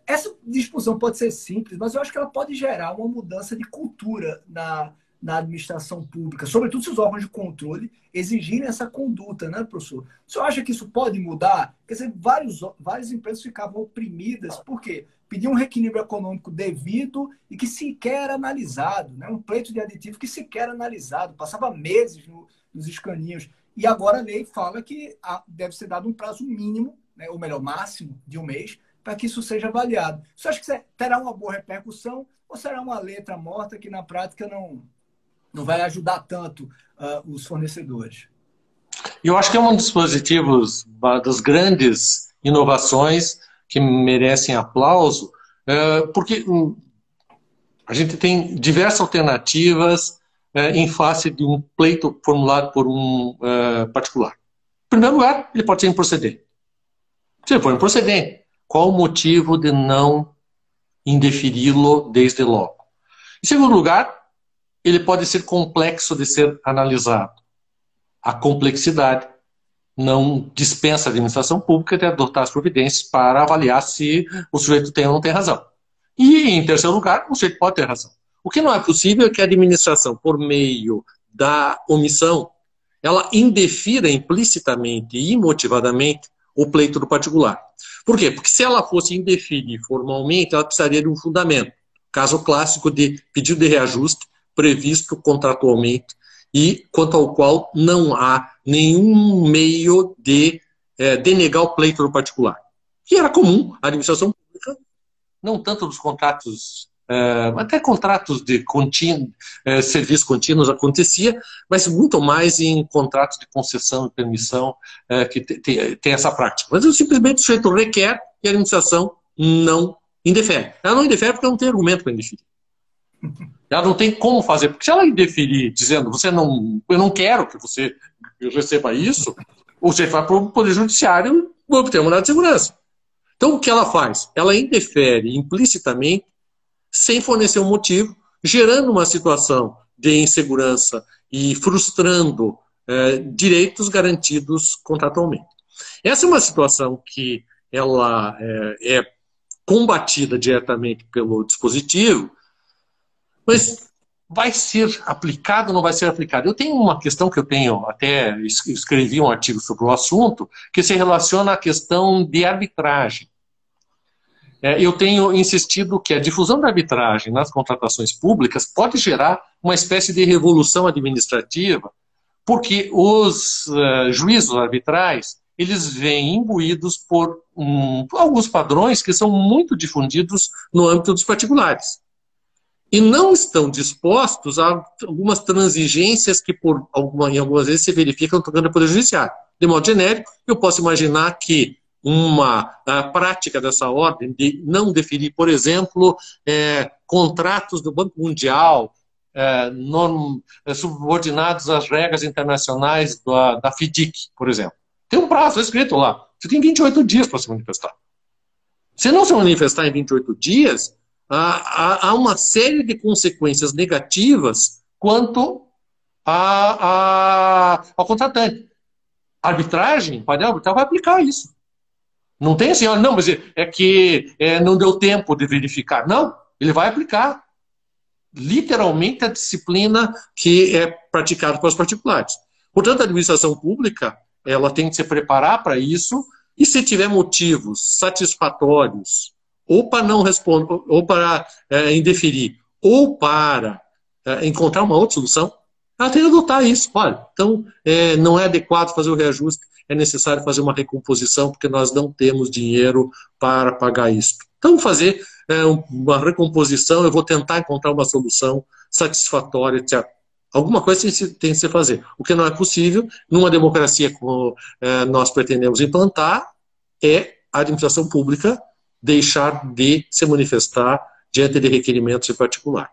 Essa disposição pode ser simples, mas eu acho que ela pode gerar uma mudança de cultura na na administração pública, sobretudo se os órgãos de controle exigirem essa conduta, né, professor? O senhor acha que isso pode mudar? Quer dizer, vários, várias empresas ficavam oprimidas, por quê? Pediam um reequilíbrio econômico devido e que sequer era analisado, né? um pleito de aditivo que sequer era analisado, passava meses no, nos escaninhos. E agora a lei fala que deve ser dado um prazo mínimo, né, ou melhor, máximo de um mês, para que isso seja avaliado. Você acha que terá uma boa repercussão ou será uma letra morta que na prática não, não vai ajudar tanto uh, os fornecedores. Eu acho que é um dos dispositivos das grandes inovações que merecem aplauso, é, porque hum, a gente tem diversas alternativas em face de um pleito formulado por um particular. Em primeiro lugar, ele pode ser improcedente. Se for improcedente, qual o motivo de não indeferi-lo desde logo? Em segundo lugar, ele pode ser complexo de ser analisado. A complexidade não dispensa a administração pública de adotar as providências para avaliar se o sujeito tem ou não tem razão. E, em terceiro lugar, o sujeito pode ter razão. O que não é possível é que a administração, por meio da omissão, ela indefira implicitamente e imotivadamente o pleito do particular. Por quê? Porque se ela fosse indefinir formalmente, ela precisaria de um fundamento. Caso clássico de pedido de reajuste previsto contratualmente e quanto ao qual não há nenhum meio de é, denegar o pleito do particular. Que era comum a administração pública, não tanto dos contratos, é, até contratos de contínuo, é, serviço contínuos acontecia, mas muito mais em contratos de concessão e permissão é, que tem, tem essa prática. Mas simplesmente o sujeito requer e a administração não indefere. Ela não indefere porque não tem argumento para indeferir. Ela não tem como fazer, porque se ela indeferir dizendo você não, eu não quero que você receba isso, você vai para o Poder Judiciário obter uma de segurança. Então, o que ela faz? Ela indefere implicitamente, sem fornecer um motivo, gerando uma situação de insegurança e frustrando é, direitos garantidos contratualmente. Essa é uma situação que ela é, é combatida diretamente pelo dispositivo, mas vai ser aplicado ou não vai ser aplicado? Eu tenho uma questão que eu tenho, até escrevi um artigo sobre o assunto, que se relaciona à questão de arbitragem. É, eu tenho insistido que a difusão da arbitragem nas contratações públicas pode gerar uma espécie de revolução administrativa, porque os uh, juízos arbitrais eles vêm imbuídos por um, alguns padrões que são muito difundidos no âmbito dos particulares e não estão dispostos a algumas transigências que por alguma, em algumas vezes se verificam tocando o Poder Judiciário. De modo genérico, eu posso imaginar que uma prática dessa ordem de não definir, por exemplo, é, contratos do Banco Mundial é, é, subordinados às regras internacionais da, da FIDIC, por exemplo. Tem um prazo escrito lá. Você tem 28 dias para se manifestar. Se não se manifestar em 28 dias, há, há uma série de consequências negativas quanto a, a, ao contratante. A arbitragem, o painel arbitral vai aplicar isso. Não tem assim, não, mas é que é, não deu tempo de verificar. Não, ele vai aplicar literalmente a disciplina que é praticada pelos particulares. Portanto, a administração pública ela tem que se preparar para isso e se tiver motivos satisfatórios ou para não responder, ou para é, indeferir, ou para é, encontrar uma outra solução, ela tem que adotar isso. Olha, então é, não é adequado fazer o reajuste, é necessário fazer uma recomposição, porque nós não temos dinheiro para pagar isso. Então, fazer é, uma recomposição, eu vou tentar encontrar uma solução satisfatória, etc. Alguma coisa tem, tem que se fazer. O que não é possível, numa democracia como é, nós pretendemos implantar, é a administração pública deixar de se manifestar diante de requerimentos em particular.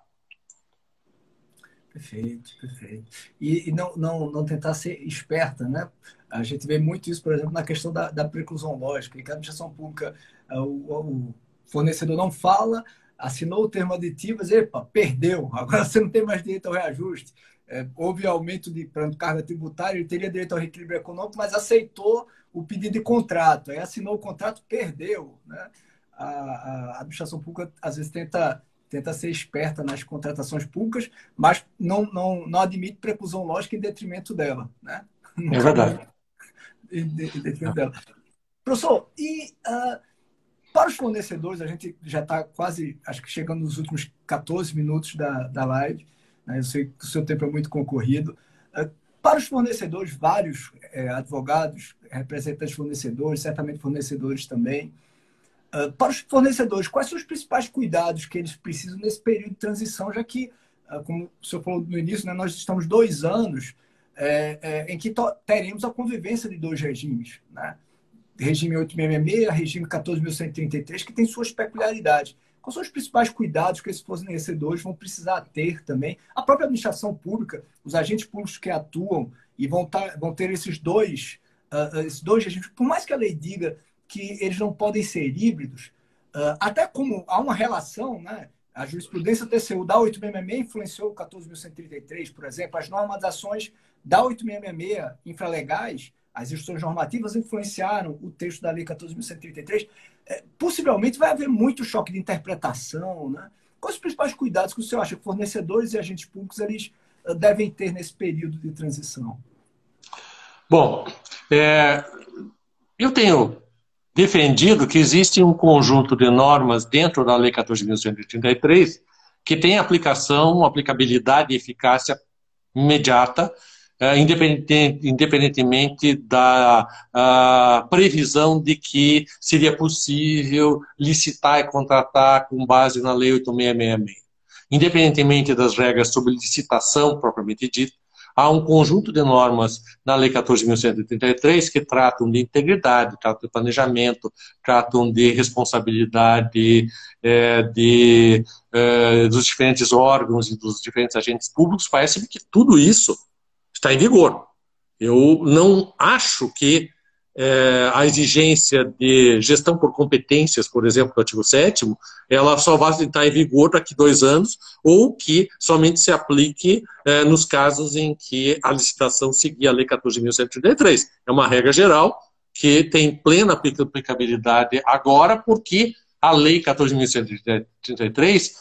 Perfeito, perfeito. E, e, não, não, não tentar ser esperta, né? A gente vê muito isso, por exemplo, na questão da, da preclusão lógica, em que a administração pública, o, o fornecedor não fala, assinou o termo aditivo, mas, epa, perdeu, *laughs* agora você não tem mais direito ao reajuste. É, houve aumento de carga tributária, ele teria direito ao reequilíbrio econômico, mas aceitou o pedido de contrato. Aí assinou o contrato, perdeu. Né? A, a administração pública, às vezes, tenta, tenta ser esperta nas contratações públicas, mas não, não, não admite preclusão lógica em detrimento dela. Né? É verdade. em, detrimento dela. Professor, e uh, para os fornecedores, a gente já está quase, acho que chegando nos últimos 14 minutos da, da live. Né? Eu sei que o seu tempo é muito concorrido. É, para os fornecedores, vários é, advogados, representantes de fornecedores, certamente fornecedores também. É, para os fornecedores, quais são os principais cuidados que eles precisam nesse período de transição, já que, como o senhor falou no início, né, nós estamos dois anos é, é, em que teremos a convivência de dois regimes. Né? regime 866, regime 14.133, que tem suas peculiaridades. Quais são os principais cuidados que esses fornecedores vão precisar ter também? A própria administração pública, os agentes públicos que atuam e vão, tar, vão ter esses dois, uh, esses dois regimes, por mais que a lei diga que eles não podem ser híbridos, uh, até como há uma relação, né? A jurisprudência TCU da 866 influenciou o 14.133, por exemplo, as normatizações da 866 infralegais as instruções normativas influenciaram o texto da Lei 14.133. É, possivelmente vai haver muito choque de interpretação. Né? Quais os principais cuidados que o senhor acha que fornecedores e agentes públicos eles uh, devem ter nesse período de transição? Bom, é, eu tenho defendido que existe um conjunto de normas dentro da Lei 14.133 que tem aplicação, aplicabilidade e eficácia imediata é, independentemente da previsão de que seria possível licitar e contratar com base na Lei 8666. Independentemente das regras sobre licitação propriamente dita, há um conjunto de normas na Lei 14.133 que tratam de integridade, tratam de planejamento, tratam de responsabilidade é, de, é, dos diferentes órgãos e dos diferentes agentes públicos. Parece-me que tudo isso está em vigor. Eu não acho que é, a exigência de gestão por competências, por exemplo, do artigo 7 ela só vai estar em vigor daqui dois anos, ou que somente se aplique é, nos casos em que a licitação seguir a Lei 14.133. É uma regra geral que tem plena aplicabilidade agora, porque a Lei 14.133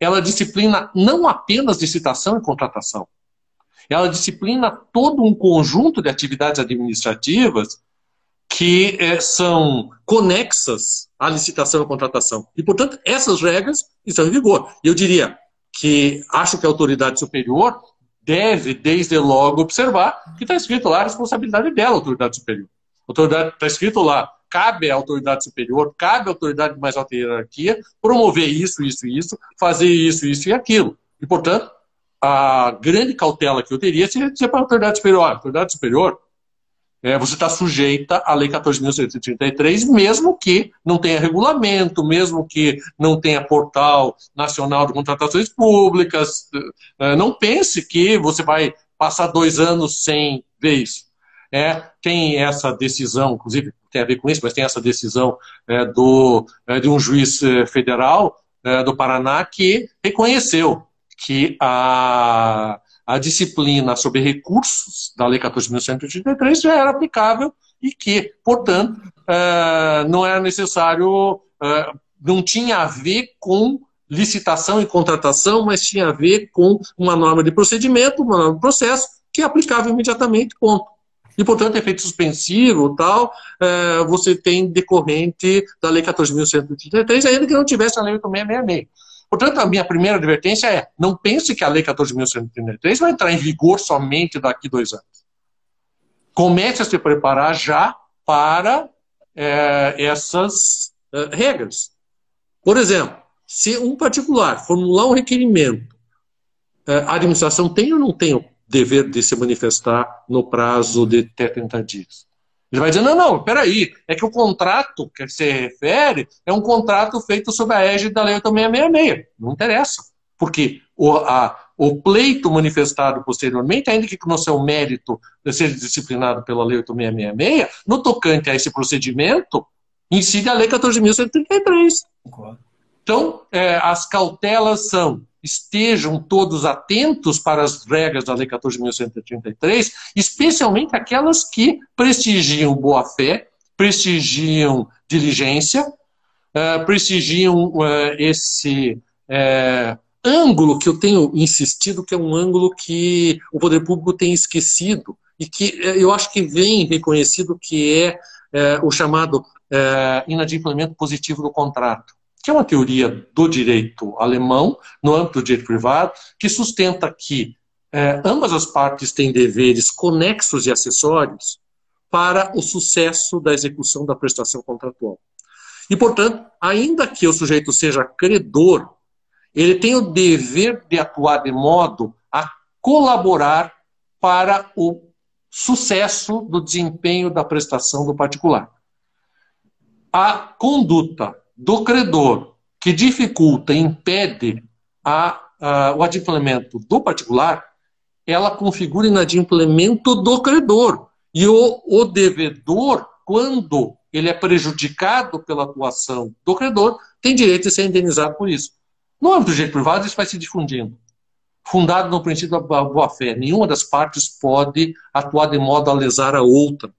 ela disciplina não apenas licitação e contratação, ela disciplina todo um conjunto de atividades administrativas que é, são conexas à licitação e contratação. E, portanto, essas regras estão em vigor. Eu diria que acho que a autoridade superior deve, desde logo, observar que está escrito lá a responsabilidade dela, a autoridade superior. Está escrito lá, cabe à autoridade superior, cabe à autoridade de mais alta hierarquia promover isso, isso e isso, fazer isso, isso e aquilo. E, portanto, a grande cautela que eu teria seria dizer para a autoridade superior, a autoridade superior, é, você está sujeita à Lei 14.133, mesmo que não tenha regulamento, mesmo que não tenha portal nacional de contratações públicas. É, não pense que você vai passar dois anos sem ver isso. é, tem essa decisão, inclusive tem a ver com isso, mas tem essa decisão é, do, é, de um juiz federal do Paraná que reconheceu que a, a disciplina sobre recursos da Lei 14.183 já era aplicável e que, portanto, é, não era necessário, não tinha a ver com licitação e contratação, mas tinha a ver com uma norma de procedimento, uma norma de processo, que é aplicável imediatamente, ponto. E, portanto, efeito suspensivo tal, é, você tem decorrente da Lei 14.133, ainda que não tivesse a Lei 8666. Portanto, a minha primeira advertência é: não pense que a Lei 14.133 vai entrar em vigor somente daqui dois anos. Comece a se preparar já para é, essas é, regras. Por exemplo, se um particular formular um requerimento, é, a administração tem ou não tem o dever de se manifestar no prazo de até 30 dias? Ele vai dizer, não, não, peraí, é que o contrato que você refere é um contrato feito sob a égide da Lei 8666. Não interessa, porque o, a, o pleito manifestado posteriormente, ainda que no seu mérito seja disciplinado pela Lei 8666, no tocante a esse procedimento, incide a Lei 14.133. Concordo. Então, é, as cautelas são estejam todos atentos para as regras da Lei 14.133, especialmente aquelas que prestigiam boa-fé, prestigiam diligência, uh, prestigiam uh, esse uh, âgulo que eu tenho insistido, que é um ângulo que o poder público tem esquecido e que eu acho que vem reconhecido que é o chamado inadimplemento positivo do contrato que é uma teoria do direito alemão, no âmbito do direito privado, que sustenta que é, ambas as partes têm deveres conexos e acessórios para o sucesso da execução da prestação contratual. E, portanto, ainda que o sujeito seja credor, ele tem o dever de atuar de modo a colaborar para o sucesso do desempenho da prestação do particular. A conduta do credor que dificulta impede a, a, o adimplemento do particular, ela configura inadimplemento do credor. E o, o devedor, quando ele é prejudicado pela atuação do credor, tem direito de ser indenizado por isso. No âmbito do direito privado, isso vai se difundindo. Fundado no princípio da boa-fé, nenhuma das partes pode atuar de modo a lesar a outra.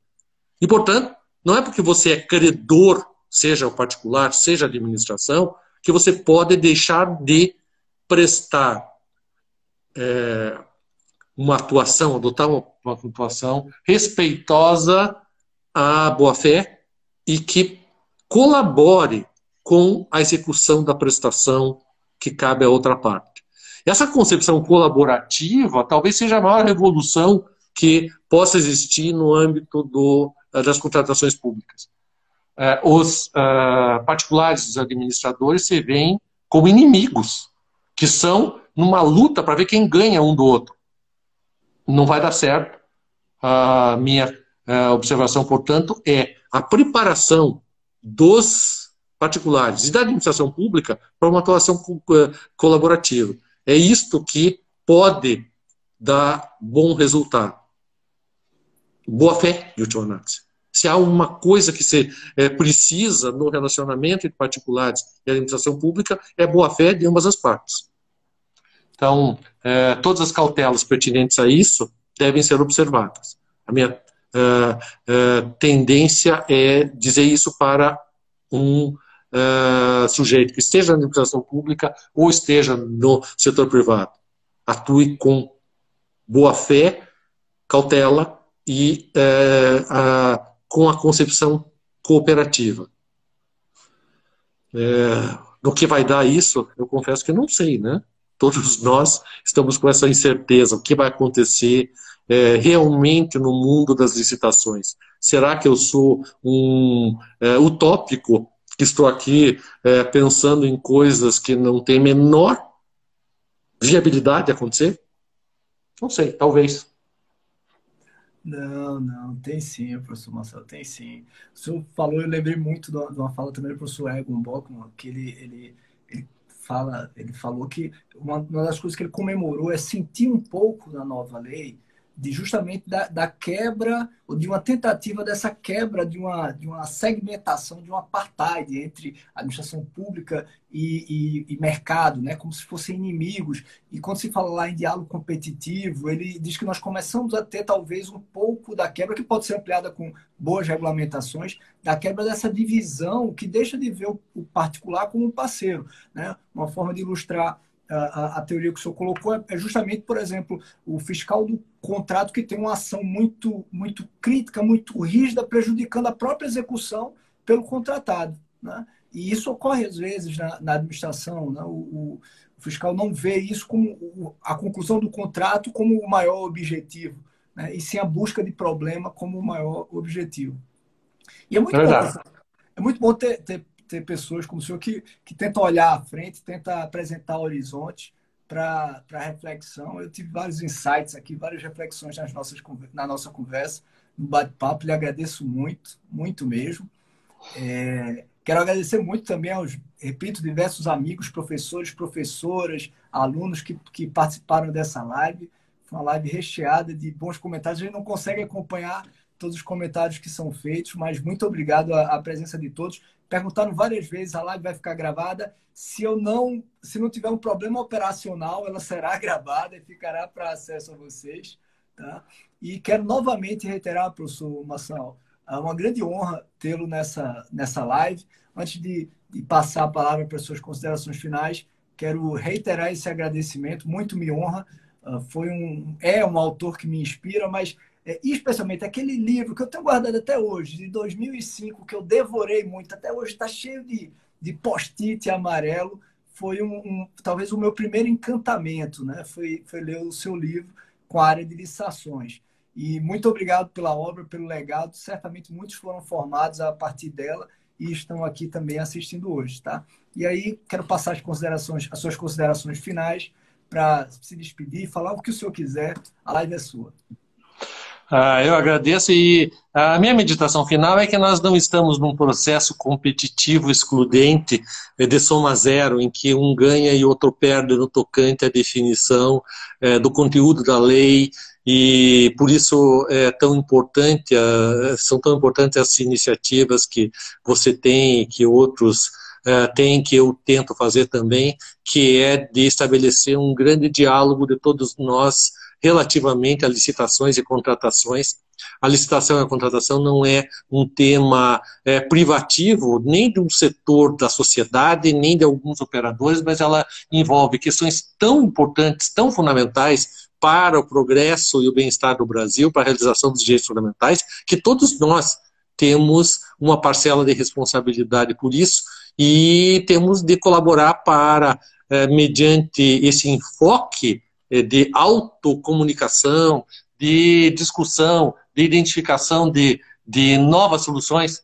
E, portanto, não é porque você é credor seja o particular, seja a administração, que você pode deixar de prestar é, uma atuação, adotar uma, uma atuação respeitosa à boa-fé e que colabore com a execução da prestação que cabe à outra parte. Essa concepção colaborativa talvez seja a maior revolução que possa existir no âmbito do, das contratações públicas. É, os uh, particulares, os administradores, se veem como inimigos, que são numa luta para ver quem ganha um do outro. Não vai dar certo. A minha uh, observação, portanto, é a preparação dos particulares e da administração pública para uma atuação colaborativa. É isto que pode dar bom resultado. Boa fé, de última análise se há uma coisa que se é, precisa no relacionamento entre particulares e administração pública, é boa-fé de ambas as partes. Então, é, todas as cautelas pertinentes a isso devem ser observadas. A minha é, tendência é dizer isso para um sujeito que esteja na administração pública ou esteja no setor privado. Atue com boa fé, cautela e a, com a concepção cooperativa. É, no que vai dar isso, eu confesso que não sei, né? Todos nós estamos com essa incerteza. O que vai acontecer é, realmente no mundo das licitações? Será que eu sou um é, utópico que estou aqui é, pensando em coisas que não têm menor viabilidade de acontecer? Não sei, talvez. Não, não, tem sim, professor Marcelo, tem sim. O senhor falou, eu lembrei muito de uma fala também do professor Egon Bockman, que ele, ele, ele, fala, ele falou que uma, uma das coisas que ele comemorou é sentir um pouco na nova lei de justamente da, da, quebra, ou de uma tentativa dessa quebra de uma, de uma segmentação, de um apartheid entre administração pública e, e, e, mercado, né? como se fossem inimigos. E quando se fala lá em diálogo competitivo, ele diz que nós começamos a ter talvez um pouco da quebra, que pode ser ampliada com boas regulamentações, da quebra dessa divisão que deixa de ver o, o particular como um parceiro. Né? Uma forma de ilustrar a, a, teoria que o senhor colocou é, é justamente, por exemplo, o fiscal do contrato que tem uma ação muito, muito crítica, muito rígida, prejudicando a própria execução pelo contratado. Né? E isso ocorre às vezes na, na administração. Né? O, o, o, fiscal não vê isso como a conclusão do contrato como o maior objetivo, né? e sim a busca de problema como o maior objetivo. E é muito é bom, é muito bom ter, ter ter pessoas como o senhor que, que tentam olhar à frente, tentam apresentar horizonte para reflexão. Eu tive vários insights aqui, várias reflexões nas nossas, na nossa conversa, no bate-papo. Lhe agradeço muito, muito mesmo. É, quero agradecer muito também aos, repito, diversos amigos, professores, professoras, alunos que, que participaram dessa live. Foi uma live recheada de bons comentários. A gente não consegue acompanhar todos os comentários que são feitos, mas muito obrigado à, à presença de todos perguntaram várias vezes, a live vai ficar gravada. Se eu não, se não tiver um problema operacional, ela será *laughs* gravada e ficará para acesso a vocês, tá? E quero novamente reiterar, professor Massal, é uma grande honra tê-lo nessa, nessa live. Antes de, de passar a palavra para as suas considerações finais, quero reiterar esse agradecimento, muito me honra. Uh, foi um, é um autor que me inspira, mas é, especialmente aquele livro que eu tenho guardado até hoje, de 2005, que eu devorei muito, até hoje está cheio de, de post-it amarelo, foi um, um, talvez o meu primeiro encantamento, né? Foi, foi ler o seu livro com a área de licitações. E muito obrigado pela obra, pelo legado. Certamente muitos foram formados a partir dela e estão aqui também assistindo hoje, tá? E aí quero passar as considerações, as suas considerações finais para se despedir, falar o que o senhor quiser. A live é sua. Ah, eu agradeço e a minha meditação final é que nós não estamos num processo competitivo excludente eh, de soma zero, em que um ganha e outro perde no tocante à definição é, do conteúdo da lei. E por isso é tão importante, são tão importantes as iniciativas que você tem, que outros têm, que eu tento fazer também, que é de estabelecer um grande diálogo de todos nós relativamente a licitações e contratações. A licitação e a contratação não é um tema é, privativo nem de um setor da sociedade, nem de alguns operadores, mas ela envolve questões tão importantes, tão fundamentais para o progresso e o bem-estar do Brasil, para a realização dos direitos fundamentais, que todos nós temos uma parcela de responsabilidade por isso e temos de colaborar para, é, mediante esse enfoque de autocomunicação, de discussão, de identificação de, de novas soluções,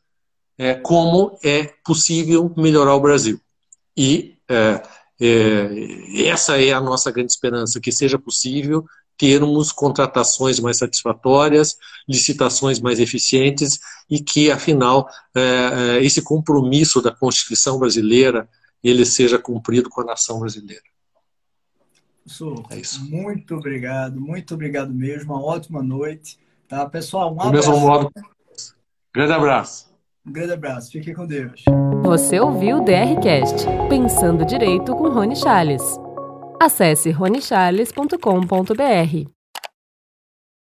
é, como é possível melhorar o Brasil. E é, é, essa é a nossa grande esperança, que seja possível termos contratações mais satisfatórias, licitações mais eficientes e que, afinal, esse compromisso da Constituição brasileira ele seja cumprido com a nação brasileira. Professor, é isso. muito obrigado, muito obrigado mesmo. Uma ótima noite. Tá, pessoal? Um Do abraço. mesmo modo. Grande abraço. Um grande abraço. Fique com Deus. Você ouviu o DRCast, Pensando Direito com Rony Charles. Acesse ronichales.com.br.